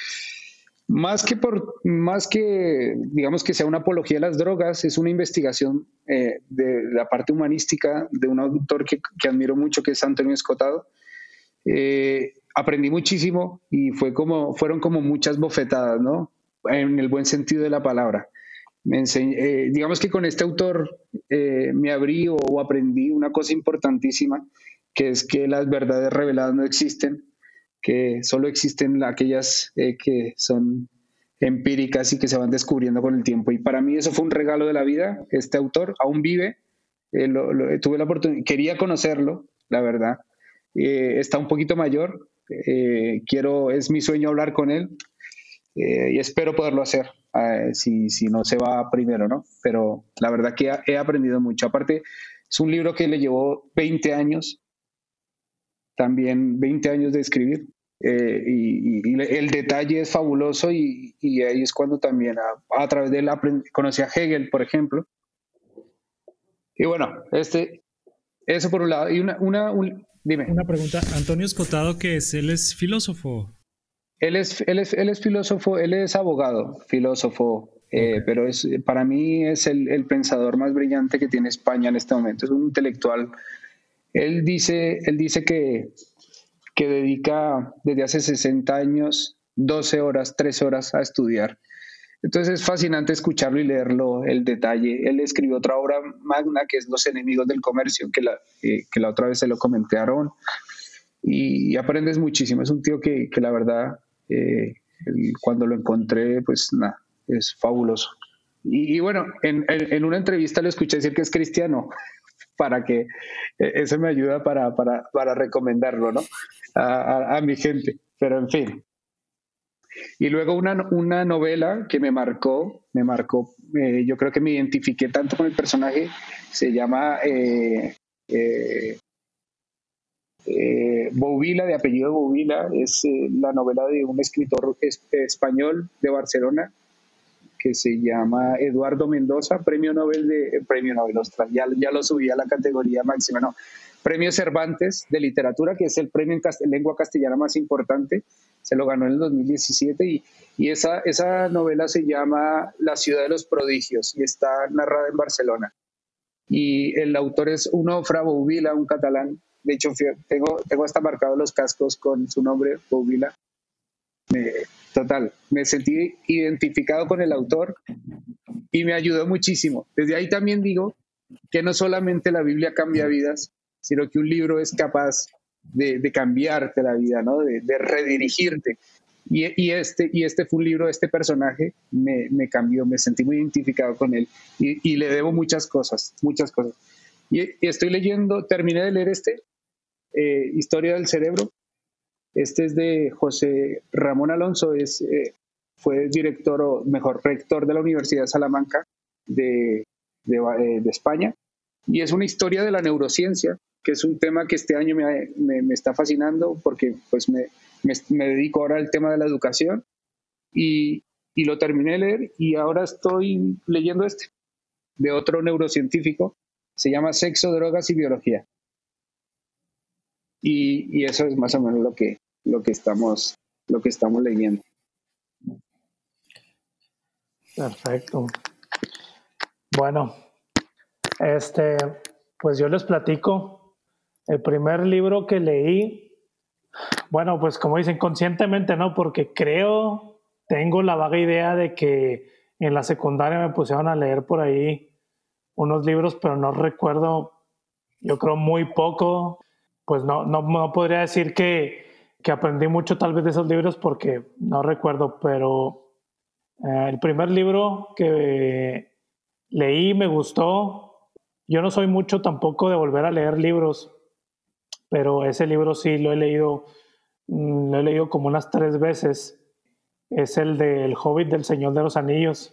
más que por, más que, digamos que sea una apología de las drogas, es una investigación eh, de la parte humanística de un autor que, admiro mucho, que es Antonio Escotado. Eh, aprendí muchísimo y fue como, fueron como muchas bofetadas, ¿no? En el buen sentido de la palabra. Me eh, digamos que con este autor me abrí o aprendí una cosa importantísima, que es que las verdades reveladas no existen que solo existen aquellas eh, que son empíricas y que se van descubriendo con el tiempo. Y para mí eso fue un regalo de la vida. Este autor aún vive, eh, tuve la oportunidad, quería conocerlo, la verdad. Eh, está un poquito mayor, quiero, es mi sueño hablar con él y espero poderlo hacer. si, si no se va primero, ¿no? Pero la verdad que he aprendido mucho. Aparte, es un libro que le llevó 20 años también 20 años de escribir. Eh, y, el detalle es fabuloso y, ahí es cuando también a, través de él conocí a Hegel, por ejemplo. Y bueno, este, eso por un lado. Y una, una dime. Una pregunta, Antonio Escotado, ¿qué es? ¿Él es filósofo? Él es, él es, él es filósofo, él es abogado, filósofo, eh, pero es, para mí es el, el, pensador más brillante que tiene España en este momento. Es un intelectual él dice, él dice que, que dedica desde hace 60 años 12 horas, 3 horas a estudiar. Entonces es fascinante escucharlo y leerlo, el detalle. Él escribió otra obra magna que es Los enemigos del comercio, que la, eh, que la otra vez se lo comenté a Aaron. Y, aprendes muchísimo. Es un tío que, que la verdad, eh, cuando lo encontré, pues nada, es fabuloso. Y, bueno, en, en, una entrevista le escuché decir que es cristiano, para que eh, eso me ayuda para, para, para recomendarlo, ¿no? A, a, mi gente. Pero en fin. Y luego una, una novela que me marcó, me marcó, eh, yo creo que me identifiqué tanto con el personaje, se llama eh, eh, eh Bouvila, de apellido Bouvila, es la novela de un escritor español de Barcelona que se llama Eduardo Mendoza, premio Nobel de premio Nobel, ya, ya lo subí a la categoría máxima, no, premio Cervantes de literatura, que es el premio en lengua castellana más importante, se lo ganó en el 2017 y, y esa, esa novela se llama La ciudad de los prodigios y está narrada en Barcelona. Y el autor es uno Fra Bouvila, un catalán. De hecho, tengo, tengo hasta marcado los cascos con su nombre, Bouvila. Total, me sentí identificado con el autor y me ayudó muchísimo. Desde ahí también digo que no solamente la Biblia cambia vidas, sino que un libro es capaz de, cambiarte la vida, ¿no? de, redirigirte. Y, este, y este fue un libro, este personaje me, me cambió, me sentí muy identificado con él y, le debo muchas cosas, muchas cosas. Y, estoy leyendo, terminé de leer este, eh, Historia del Cerebro. Este es de José Ramón Alonso, es, eh, fue director o mejor rector de la Universidad de Salamanca de, de, eh, de España. Y es una historia de la neurociencia que es un tema que este año me, me, está fascinando porque pues me, me, dedico ahora al tema de la educación y, y, lo terminé de leer y ahora estoy leyendo este de otro neurocientífico, se llama Sexo, Drogas y Biología. Y, y eso es más o menos lo que, lo que, estamos, lo que estamos leyendo. Perfecto. Bueno, este, pues yo les platico el primer libro que leí, bueno, pues como dicen, conscientemente no, porque creo, tengo la vaga idea de que en la secundaria me pusieron a leer por ahí unos libros, pero no recuerdo, yo creo muy poco, pues no, no, podría decir que, que, aprendí mucho tal vez de esos libros porque no recuerdo, pero eh, el primer libro que leí me gustó. Yo no soy mucho tampoco de volver a leer libros pero ese libro sí lo he leído, mm, lo he leído como unas tres veces. Es el del Hobbit del Señor de los Anillos.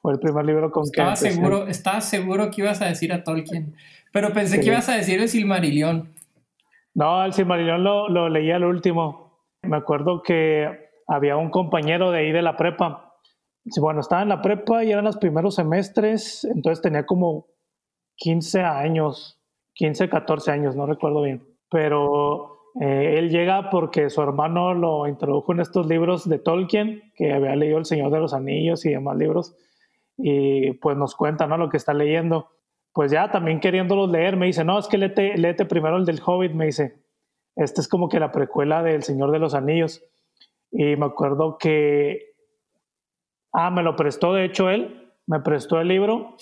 Fue el primer libro con estaba que seguro Estaba seguro que ibas a decir a Tolkien, pero pensé que ibas a decir el Silmarillion. No, el Silmarillion lo, lo leí al último. Me acuerdo que había un compañero de ahí de la prepa. Bueno, estaba en la prepa y eran los primeros semestres, entonces tenía como 15 años, 15, 14 años, no recuerdo bien pero eh, él llega porque su hermano lo introdujo en estos libros de Tolkien, que había leído El Señor de los Anillos y demás libros, y pues nos cuenta ¿no? lo que está leyendo. Pues ya también queriéndolos leer, me dice, no, es que léete, léete primero el del Hobbit, me dice, este es como que la precuela del Señor de los Anillos. Y me acuerdo que, ah, me lo prestó, de hecho, él, me prestó el libro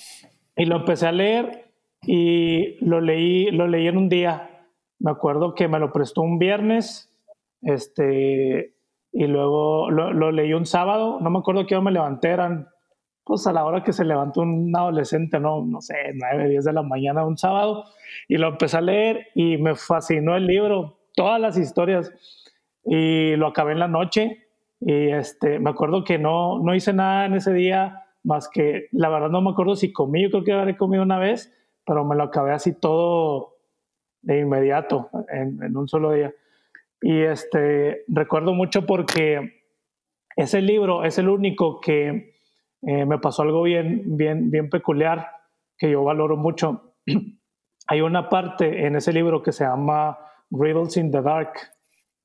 y lo empecé a leer y lo leí, lo leí en un día, me acuerdo que me lo prestó un viernes, este, y luego lo, leí un sábado, no me acuerdo qué hora me levanté, eran pues a la hora que se levantó un adolescente, no, no sé, 9, 10 de la mañana un sábado, y lo empecé a leer y me fascinó el libro, todas las historias, y lo acabé en la noche, y este, me acuerdo que no, no hice nada en ese día, más que, la verdad no me acuerdo si comí, yo creo que habré comido una vez, pero me lo acabé así todo de inmediato, en, un solo día. Y este, recuerdo mucho porque ese libro es el único que eh, me pasó algo bien, bien, bien peculiar que yo valoro mucho. [clears throat] Hay una parte en ese libro que se llama Riddles in the Dark,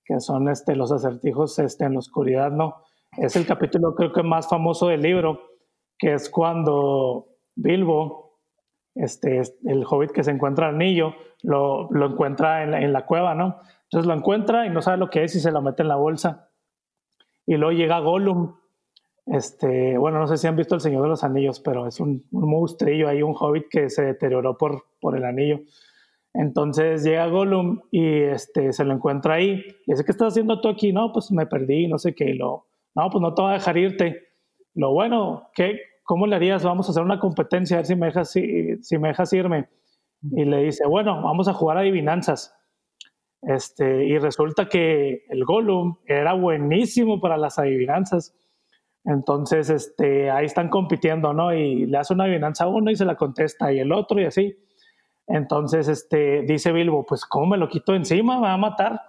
que son este, los acertijos este, en la oscuridad, ¿no? Es el capítulo creo que más famoso del libro, que es cuando Bilbo este, el hobbit que se encuentra el anillo, lo, lo encuentra en la, en la, cueva, ¿no? Entonces lo encuentra y no sabe lo que es y se lo mete en la bolsa. Y luego llega Gollum. Este, bueno, no sé si han visto El Señor de los Anillos, pero es un, un monstrillo ahí, un hobbit que se deterioró por, por el anillo. Entonces llega Gollum y este, se lo encuentra ahí. Dice, ¿qué estás haciendo tú aquí? No, pues me perdí, no sé qué. lo, no, pues no te voy a dejar irte. Lo bueno, ¿qué, ¿cómo le harías? Vamos a hacer una competencia, a ver si me dejas, si, si me dejas irme. Y le dice, bueno, vamos a jugar adivinanzas. Este, y resulta que el Gollum era buenísimo para las adivinanzas. Entonces, este, ahí están compitiendo, ¿no? Y le hace una adivinanza a uno y se la contesta, y el otro, y así. Entonces, este, dice Bilbo, pues, ¿cómo me lo quito encima? Me va a matar.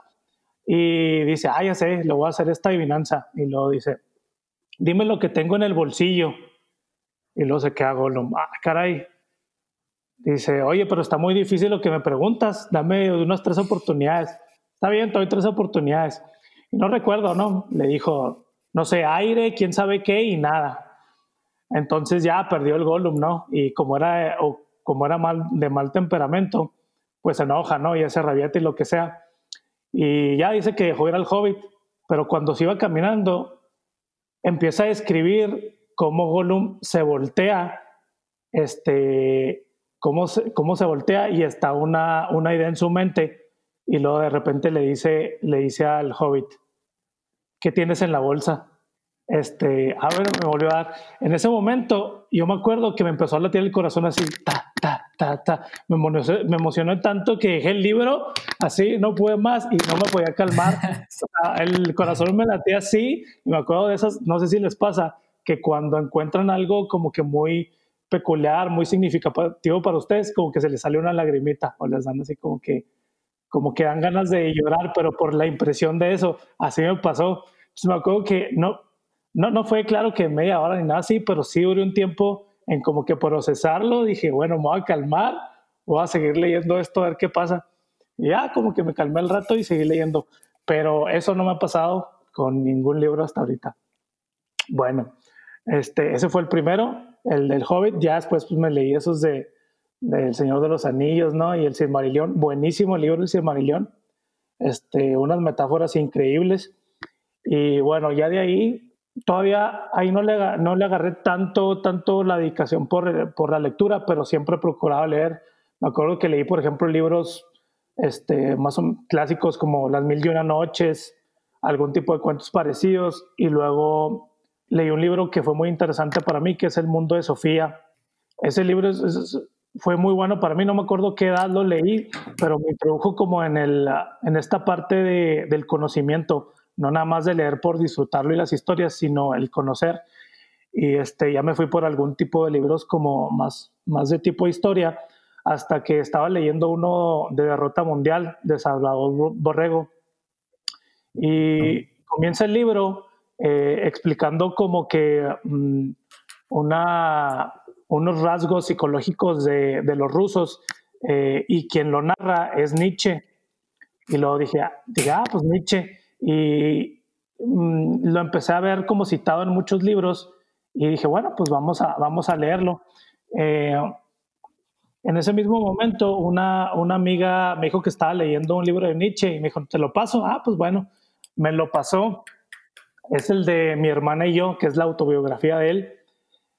Y dice, ah, ya sé, le voy a hacer esta adivinanza. Y luego dice, dime lo que tengo en el bolsillo. Y luego se queda Gollum, ah, caray. Dice, oye, pero está muy difícil lo que me preguntas, dame unas tres oportunidades. Está bien, te doy tres oportunidades. Y no recuerdo, ¿no? Le dijo, no sé, aire, quién sabe qué y nada. Entonces ya perdió el Gollum, ¿no? Y como era, como era mal, de mal temperamento, pues se enoja, ¿no? Y hace rabieta y lo que sea. Y ya dice que dejó ir al hobbit, pero cuando se iba caminando, empieza a escribir cómo Gollum se voltea, este, cómo se, cómo se voltea y está una, una idea en su mente y luego de repente le dice, le dice al hobbit, ¿qué tienes en la bolsa? este, a ver, me volvió a dar. En ese momento, yo me acuerdo que me empezó a latir el corazón así, ta, ta, ta, ta. Me emocionó, me emocionó tanto que dejé el libro así, no pude más y no me podía calmar. [laughs] el corazón me latía así, y me acuerdo de esas, no sé si les pasa, que cuando encuentran algo como que muy peculiar, muy significativo para ustedes, como que se les sale una lagrimita o les dan así como que, como que dan ganas de llorar, pero por la impresión de eso, así me pasó. Entonces me acuerdo que no, no, no fue claro que media hora ni nada así, pero sí duró un tiempo en como que procesarlo. Dije, bueno, me voy a calmar, voy a seguir leyendo esto a ver qué pasa. Y ya como que me calmé el rato y seguí leyendo. Pero eso no me ha pasado con ningún libro hasta ahorita. Bueno, este, ese fue el primero, el del Hobbit. Ya después pues, me leí esos de del Señor de los Anillos, ¿no? Y el Silmarillion, buenísimo el libro del Silmarillion. Este, unas metáforas increíbles. Y bueno, ya de ahí todavía ahí no le, no le agarré tanto, tanto la dedicación por, por la lectura, pero siempre he procurado leer. Me acuerdo que leí, por ejemplo, libros este, más clásicos como Las Mil y Una Noches, algún tipo de cuentos parecidos, y luego leí un libro que fue muy interesante para mí, que es El Mundo de Sofía. Ese libro fue muy bueno para mí, no me acuerdo qué edad lo leí, pero me introdujo como en, el, en esta parte de, del conocimiento no nada más de leer por disfrutarlo y las historias, sino el conocer. Y este, ya me fui por algún tipo de libros como más, más de tipo historia, hasta que estaba leyendo uno de Derrota Mundial de Salvador Borrego. Y comienza el libro eh, explicando como que mm, una, unos rasgos psicológicos de, de los rusos eh, y quien lo narra es Nietzsche. Y luego dije, ah, dije, ah pues Nietzsche y mm, lo empecé a ver como citado en muchos libros y dije, bueno, pues vamos a, vamos a leerlo. Eh, en ese mismo momento, una, una amiga me dijo que estaba leyendo un libro de Nietzsche y me dijo, ¿te lo paso? Ah, pues bueno, me lo pasó. Es el de mi hermana y yo, que es la autobiografía de él.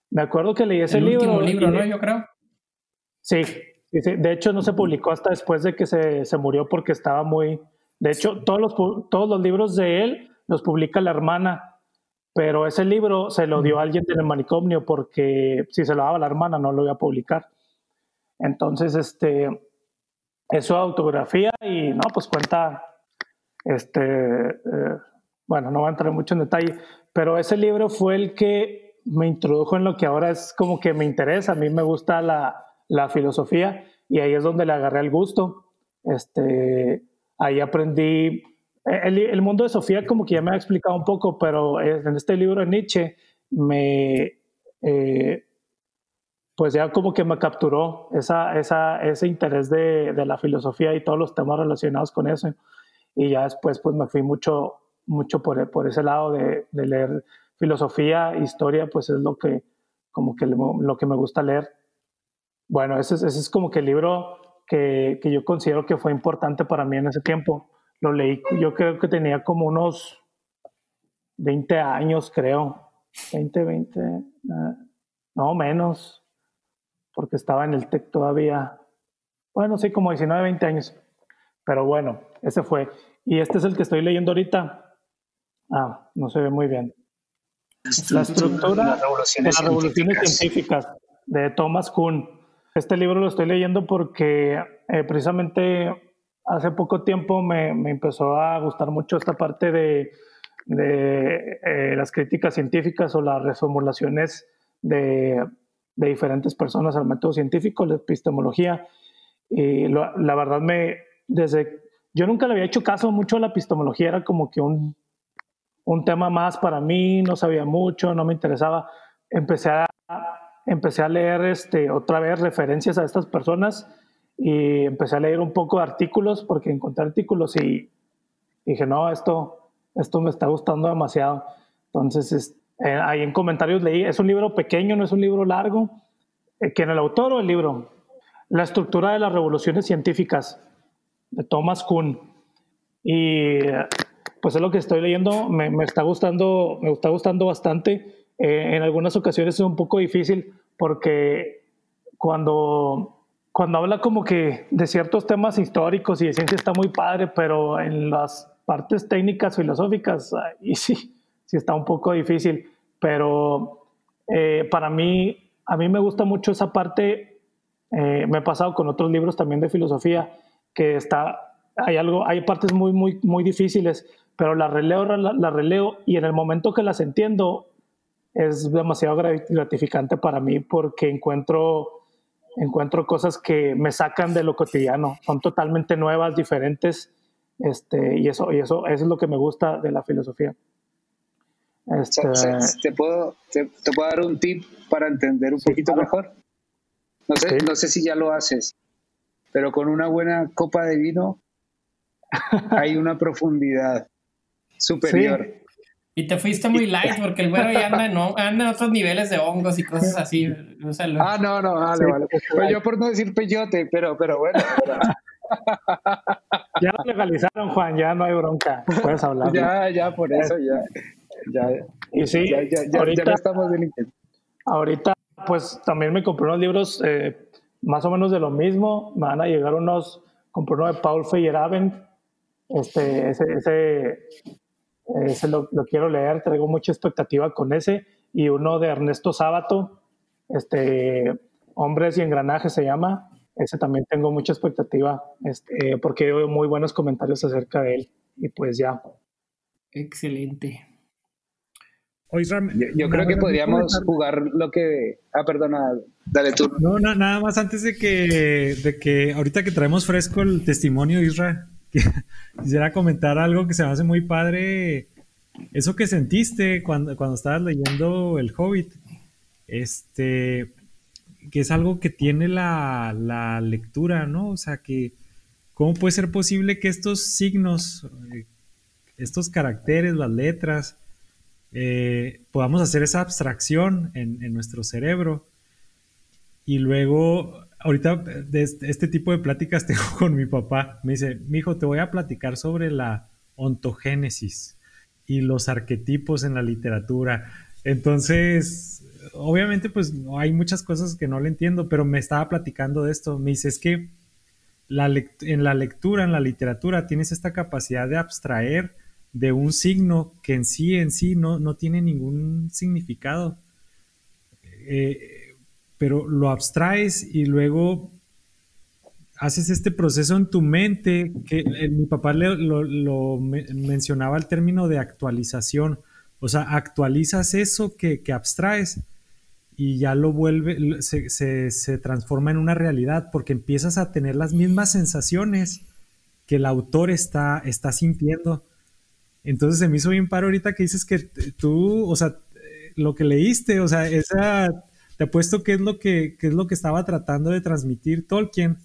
Me acuerdo que leí ese el libro. Último libro, ¿no? Yo creo. Sí, de hecho no se publicó hasta después de que se, se murió porque estaba muy, de hecho, todos los, todos los libros de él los publica la hermana, pero ese libro se lo dio a alguien del manicomio porque si se lo daba la hermana no lo iba a publicar. Entonces, este, es su autografía y no, pues cuenta, este, eh, bueno, no voy a entrar mucho en detalle, pero ese libro fue el que me introdujo en lo que ahora es como que me interesa, a mí me gusta la, la filosofía y ahí es donde le agarré el gusto. Este, Ahí aprendí, el, mundo de Sofía como que ya me ha explicado un poco, pero en este libro de Nietzsche me, eh, pues ya como que me capturó esa, esa, ese interés de, de, la filosofía y todos los temas relacionados con eso. Y ya después pues me fui mucho, mucho por, por ese lado de, de leer filosofía, historia, pues es lo que, como que lo que me gusta leer. Bueno, ese, ese es como que el libro que, que, yo considero que fue importante para mí en ese tiempo. Lo leí, yo creo que tenía como unos 20 años, creo. 20, 20, uh, no menos, porque estaba en el TEC todavía. Bueno, sí, como 19, 20 años. Pero bueno, ese fue. Y este es el que estoy leyendo ahorita. Ah, no se ve muy bien. La estructura de las revoluciones, científicas. de Thomas Kuhn. Este libro lo estoy leyendo porque eh, precisamente hace poco tiempo me, me, empezó a gustar mucho esta parte de, de eh, las críticas científicas o las reformulaciones de, de, diferentes personas al método científico, la epistemología. Y la verdad me, desde, yo nunca le había hecho caso mucho a la epistemología, era como que un un tema más para mí, no sabía mucho, no me interesaba. Empecé a, empecé a leer este, otra vez referencias a estas personas y empecé a leer un poco de artículos porque encontré artículos y dije, no, esto, esto me está gustando demasiado. Entonces, eh, ahí en comentarios leí, es un libro pequeño, no es un libro largo. Eh, ¿Quién el autor o el libro? La estructura de las revoluciones científicas, de Thomas Kuhn. Y pues es lo que estoy leyendo, me, me está gustando, me está gustando bastante. Eh, en algunas ocasiones es un poco difícil porque cuando, cuando habla como que de ciertos temas históricos y de ciencia está muy padre, pero en las partes técnicas, filosóficas, y [laughs] sí, sí está un poco difícil. Pero eh, para mí, a mí me gusta mucho esa parte, eh, me he pasado con otros libros también de filosofía, que está, hay algo, hay partes muy, muy, muy difíciles, pero la releo, la, releo y en el momento que las entiendo es demasiado gratificante para mí porque encuentro, encuentro cosas que me sacan de lo cotidiano, son totalmente nuevas, diferentes, este, y, eso, y eso, es lo que me gusta de la filosofía. Este, ¿te, puedo, te, puedo dar un tip para entender un poquito mejor? No sé, no sé si ya lo haces, pero con una buena copa de vino [laughs] hay una profundidad superior. Y te fuiste muy light [laughs] porque el güero ya anda, no, anda en otros niveles de hongos y cosas así. Ah, no, no, vale, vale. Pues yo por no decir peyote, pero, pero bueno. [laughs] ya lo legalizaron, Juan, ya no hay bronca. Puedes hablar. ya, ya, por eso, ya. Ya, y sí, ya, ya, ahorita, ya estamos delincuentes. Ahorita, pues también me compré unos libros eh, más o menos de lo mismo. Me van a llegar unos, compré uno de Paul Feyerabend. Este, ese, ese ese lo, quiero leer, traigo mucha expectativa con ese. Y uno de Ernesto Sábato, este, Hombres y Engranajes se llama. Ese también tengo mucha expectativa este, porque veo muy buenos comentarios acerca de él. Y pues ya. Excelente. yo, creo que podríamos jugar lo que... Ah, perdona, dale tú. No, nada más antes de que, de que ahorita que traemos fresco el testimonio de Israel [laughs] quisiera comentar algo que se me hace muy padre. Eso que sentiste cuando, cuando estabas leyendo El Hobbit, este, que es algo que tiene la, lectura, ¿no? O sea, que cómo puede ser posible que estos signos, eh, estos caracteres, las letras, eh, podamos hacer esa abstracción en nuestro cerebro y luego ahorita de este tipo de pláticas [laughs] tengo con mi papá. Me dice, mi hijo, te voy a platicar sobre la ontogénesis y los arquetipos en la literatura. Entonces, obviamente, pues hay muchas cosas que no le entiendo, pero me estaba platicando de esto. Me dice, es que en la lectura, en la literatura, tienes esta capacidad de abstraer de un signo que en sí, en sí, no, no tiene ningún significado. Eh, pero lo abstraes y luego haces este proceso en tu mente, que eh, mi papá lo, mencionaba el término de actualización, o sea, actualizas eso que, abstraes y ya lo vuelve, se, transforma en una realidad porque empiezas a tener las mismas sensaciones que el autor está, está sintiendo. Entonces se me hizo bien paro ahorita que dices que tú, o sea, lo que leíste, o sea, esa te apuesto que es lo que, es lo que estaba tratando de transmitir Tolkien,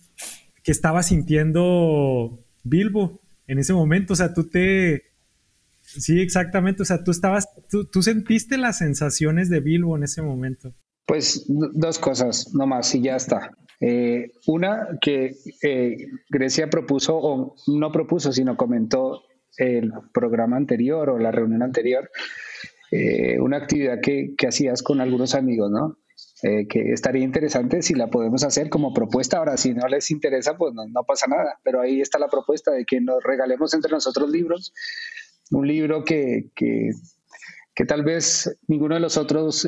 que estaba sintiendo Bilbo en ese momento. O sea, tú te. Sí, exactamente. O sea, tú estabas. Tú, sentiste las sensaciones de Bilbo en ese momento. Pues dos cosas, nomás, y ya está. Eh, una que eh, Grecia propuso, o no propuso, sino comentó el programa anterior o la reunión anterior, eh, una actividad que, que, hacías con algunos amigos, ¿no? Que estaría interesante si la podemos hacer como propuesta. Ahora, si no les interesa, pues no, pasa nada, pero ahí está la propuesta de que nos regalemos entre nosotros libros, un libro que, que, que tal vez ninguno de los otros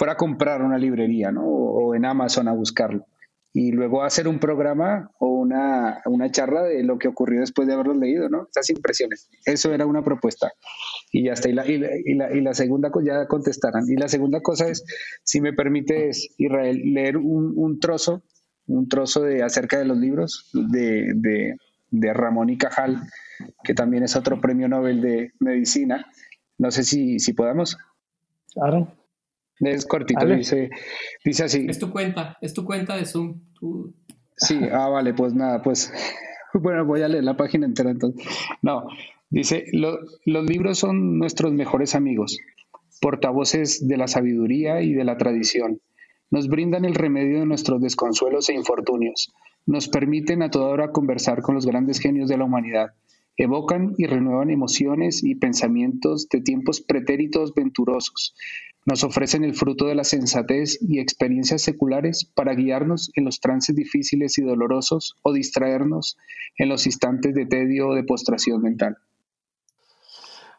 fuera a comprar una librería, ¿no? O, en Amazon a buscarlo. Y luego hacer un programa o una, una charla de lo que ocurrió después de haberlo leído, ¿no? Esas impresiones. Eso era una propuesta. Y ya está. Y la, y la, y la, segunda cosa, ya contestarán. Y la segunda cosa es, si me permites, Israel, leer un, un trozo, un trozo de acerca de los libros de, de, de Ramón y Cajal, que también es otro premio Nobel de medicina. No sé si, si podamos. Claro. Es cortito, dice, dice así. Es tu cuenta, es tu cuenta de Zoom. Sí, ah, vale, pues nada, pues [laughs] bueno, voy a leer la página entera entonces. No, dice, los libros son nuestros mejores amigos, portavoces de la sabiduría y de la tradición. Nos brindan el remedio de nuestros desconsuelos e infortunios. Nos permiten a toda hora conversar con los grandes genios de la humanidad. Evocan y renuevan emociones y pensamientos de tiempos pretéritos venturosos nos ofrecen el fruto de la sensatez y experiencias seculares para guiarnos en los trances difíciles y dolorosos o distraernos en los instantes de tedio o de postración mental.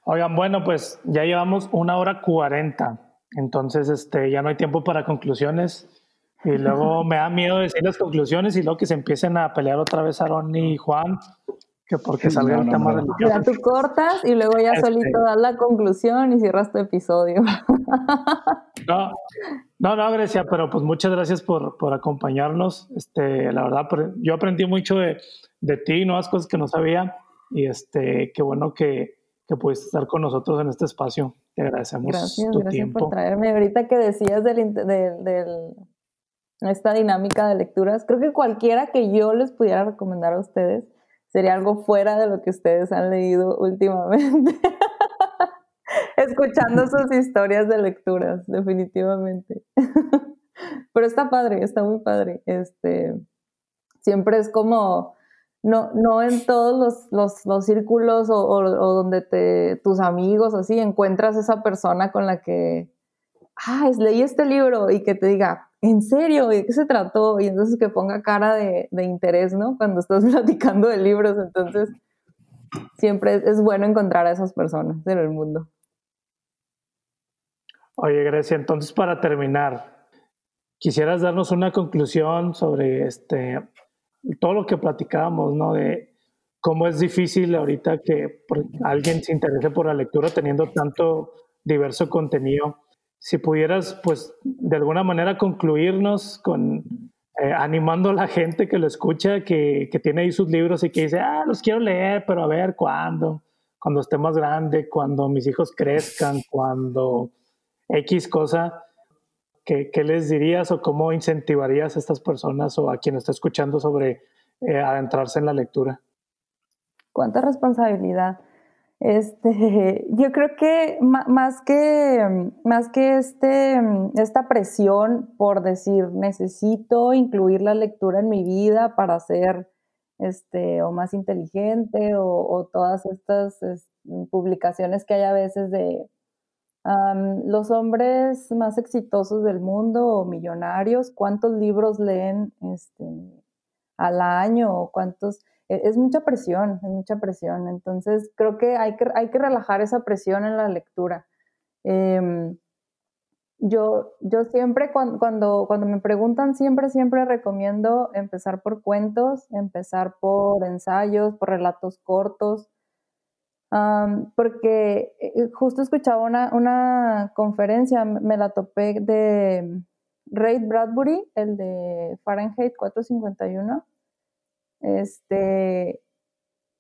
Oigan, bueno, pues ya llevamos una hora cuarenta, entonces este, ya no hay tiempo para conclusiones. Y luego [laughs] me da miedo decir las conclusiones y luego que se empiecen a pelear otra vez Aaron y Juan porque salga el tema no. Ya tú cortas y luego ya este solito das la conclusión y cierras tu episodio. [laughs] No, no, no, Grecia, pero pues muchas gracias por, por acompañarnos. Este, la verdad, yo aprendí mucho de, de ti, nuevas cosas que no sabía y este, qué bueno que, que pudiste estar con nosotros en este espacio. Te agradecemos gracias, gracias por traerme. Ahorita que decías del, del, del, esta dinámica de lecturas, creo que cualquiera que yo les pudiera recomendar a ustedes sería algo fuera de lo que ustedes han leído últimamente. [laughs] Escuchando sus historias de lecturas, definitivamente. [laughs] Pero está padre, está muy padre. Este, siempre es como, no, no en todos los, los, círculos o, o, donde te, tus amigos así encuentras esa persona con la que, ah, leí este libro y que te diga, ¿en serio? ¿De qué se trató? Y entonces que ponga cara de, interés, ¿no? Cuando estás [laughs] platicando de libros, entonces siempre es, bueno encontrar a esas personas en el mundo. Oye, Grecia, entonces para terminar, quisieras darnos una conclusión sobre este todo lo que platicábamos, ¿no? De cómo es difícil ahorita que alguien se interese por la lectura teniendo tanto diverso contenido si pudieras, pues, de alguna manera concluirnos con eh, animando a la gente que lo escucha, que, que, tiene ahí sus libros y que dice, ah, los quiero leer, pero a ver cuándo, cuando esté más grande, cuando mis hijos crezcan, cuando X cosa, ¿qué, qué les dirías o cómo incentivarías a estas personas o a quien está escuchando sobre eh, adentrarse en la lectura? ¿Cuánta responsabilidad? Este, [laughs] yo creo que más que, más que este, esta presión por decir necesito incluir la lectura en mi vida para ser este, o más inteligente o, todas estas publicaciones que hay a veces de los hombres más exitosos del mundo o millonarios, cuántos libros leen este, al año o cuántos es mucha presión, es mucha presión. Entonces, creo que hay que, hay que relajar esa presión en la lectura. Em, yo, yo siempre, cuando, cuando, me preguntan, siempre, siempre recomiendo empezar por cuentos, empezar por ensayos, por relatos cortos, porque eh, justo escuchaba una, una conferencia, me la topé de Ray Bradbury, el de Fahrenheit 451 este,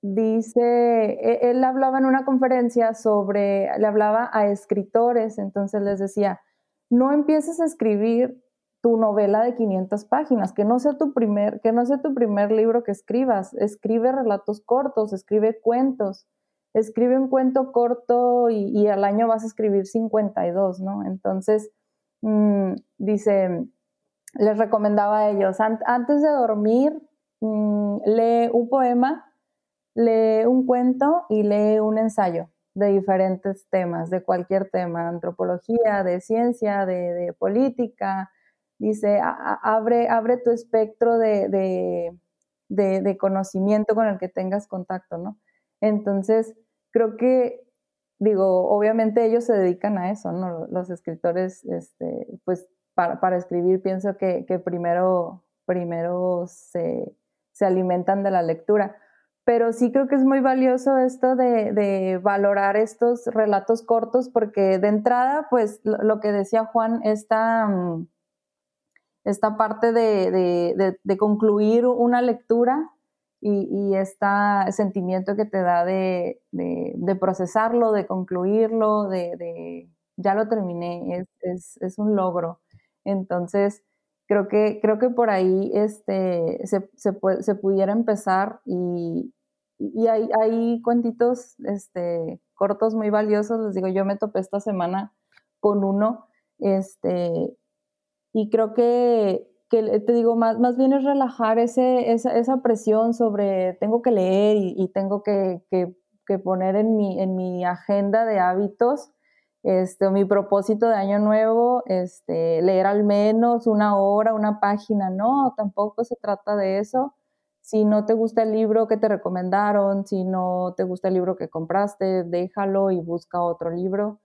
dice, e, él hablaba en una conferencia sobre, le hablaba a escritores, entonces les decía, no empieces a escribir tu novela de 500 páginas, que no sea tu primer, que no sea tu primer libro que escribas, escribe relatos cortos, escribe cuentos, escribe un cuento corto y, al año vas a escribir 52, ¿no? Entonces, mm, dice, les recomendaba a ellos, antes de dormir, mm, lee un poema, lee un cuento y lee un ensayo de diferentes temas, de cualquier tema, antropología, de ciencia, de, política. Dice, abre, abre tu espectro de, de, conocimiento con el que tengas contacto, ¿no? Entonces, creo que, digo, obviamente ellos se dedican a eso, ¿no? Los escritores, este, pues para, para escribir pienso que, que primero, primero se, se alimentan de la lectura pero sí creo que es muy valioso esto de, valorar estos relatos cortos porque de entrada, pues lo, que decía Juan, esta, mm, esta parte de, concluir una lectura y, este sentimiento que te da de, procesarlo, de concluirlo, de, ya lo terminé, es, un logro. Entonces, creo que, creo que por ahí este, se, se, pudiera empezar y, y hay, hay cuentitos este, cortos muy valiosos. Les digo, yo me topé esta semana con uno, este, y creo que, que te digo, más, más bien es relajar ese, esa, esa presión sobre tengo que leer y, tengo que, que, que, poner en mi, en mi agenda de hábitos este, mi propósito de año nuevo, este, leer al menos una hora, una página, no, tampoco se trata de eso. Si no te gusta el libro que te recomendaron, si no te gusta el libro que compraste, déjalo y busca otro libro.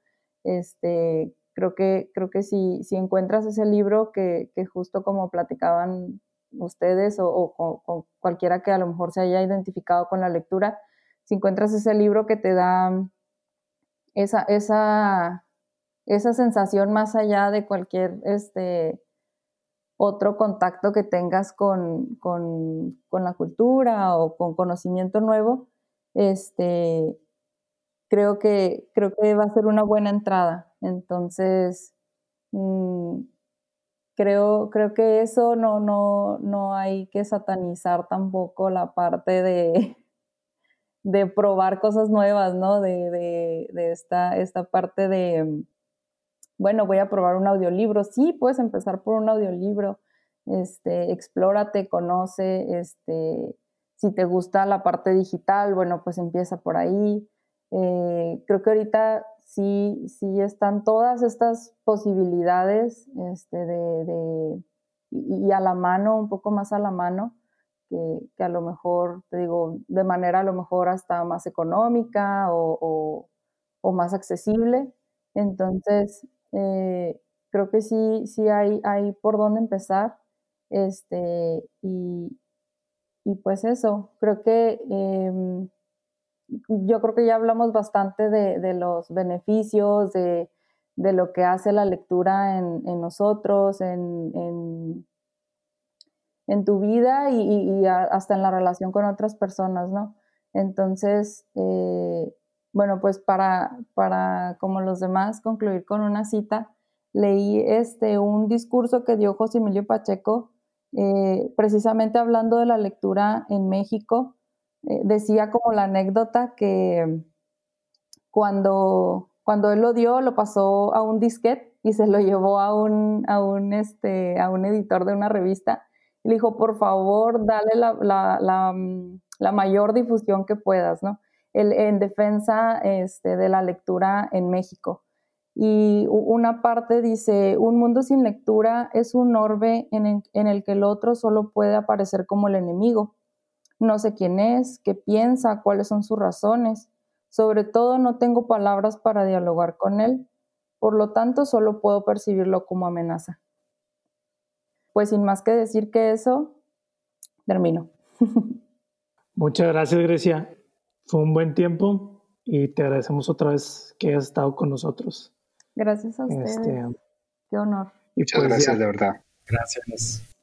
Este, creo que, creo que si, si encuentras ese libro que, que justo como platicaban ustedes o, o, cualquiera que a lo mejor se haya identificado con la lectura, si encuentras ese libro que te da esa, esa, esa sensación más allá de cualquier este, otro contacto que tengas con, la cultura o con conocimiento nuevo, este, creo, que, creo que va a ser una buena entrada. Entonces, mm, creo, creo que eso no, no, no hay que satanizar tampoco la parte de, de probar cosas nuevas, ¿no? De, esta, esta parte de, bueno, voy a probar un audiolibro. Sí, puedes empezar por un audiolibro. Este, explórate, conoce, este, si te gusta la parte digital, bueno, pues empieza por ahí. Eh, creo que ahorita sí, sí están todas estas posibilidades este, de, y, a la mano, un poco más a la mano, que, a lo mejor, te digo, de manera a lo mejor hasta más económica o, o más accesible. Entonces, eh, creo que sí, sí hay, hay por dónde empezar. Este, y, y pues eso, creo que em, yo creo que ya hablamos bastante de, de los beneficios, de, de, lo que hace la lectura en, en nosotros, en, en, en, tu vida y, hasta en la relación con otras personas, ¿no? Entonces, eh, bueno, pues para, para, como los demás, concluir con una cita, leí este, un discurso que dio José Emilio Pacheco, eh, precisamente hablando de la lectura en México. Eh, decía como la anécdota que cuando, cuando él lo dio, lo pasó a un disquete y se lo llevó a un, a un, este, a un editor de una revista. Le dijo, por favor, dale la, la, la, mayor difusión que puedas, ¿no? en defensa este, de la lectura en México. Y una parte dice, un mundo sin lectura es un orbe en el, que el otro solo puede aparecer como el enemigo. No sé quién es, qué piensa, cuáles son sus razones. Sobre todo no tengo palabras para dialogar con él. Por lo tanto, solo puedo percibirlo como amenaza. Pues sin más que decir que eso, termino. [laughs] Muchas gracias, Grecia. Fue un buen tiempo y te agradecemos otra vez que hayas estado con nosotros. Gracias a ustedes. Este, Qué honor. Muchas pues gracias, de verdad. Gracias.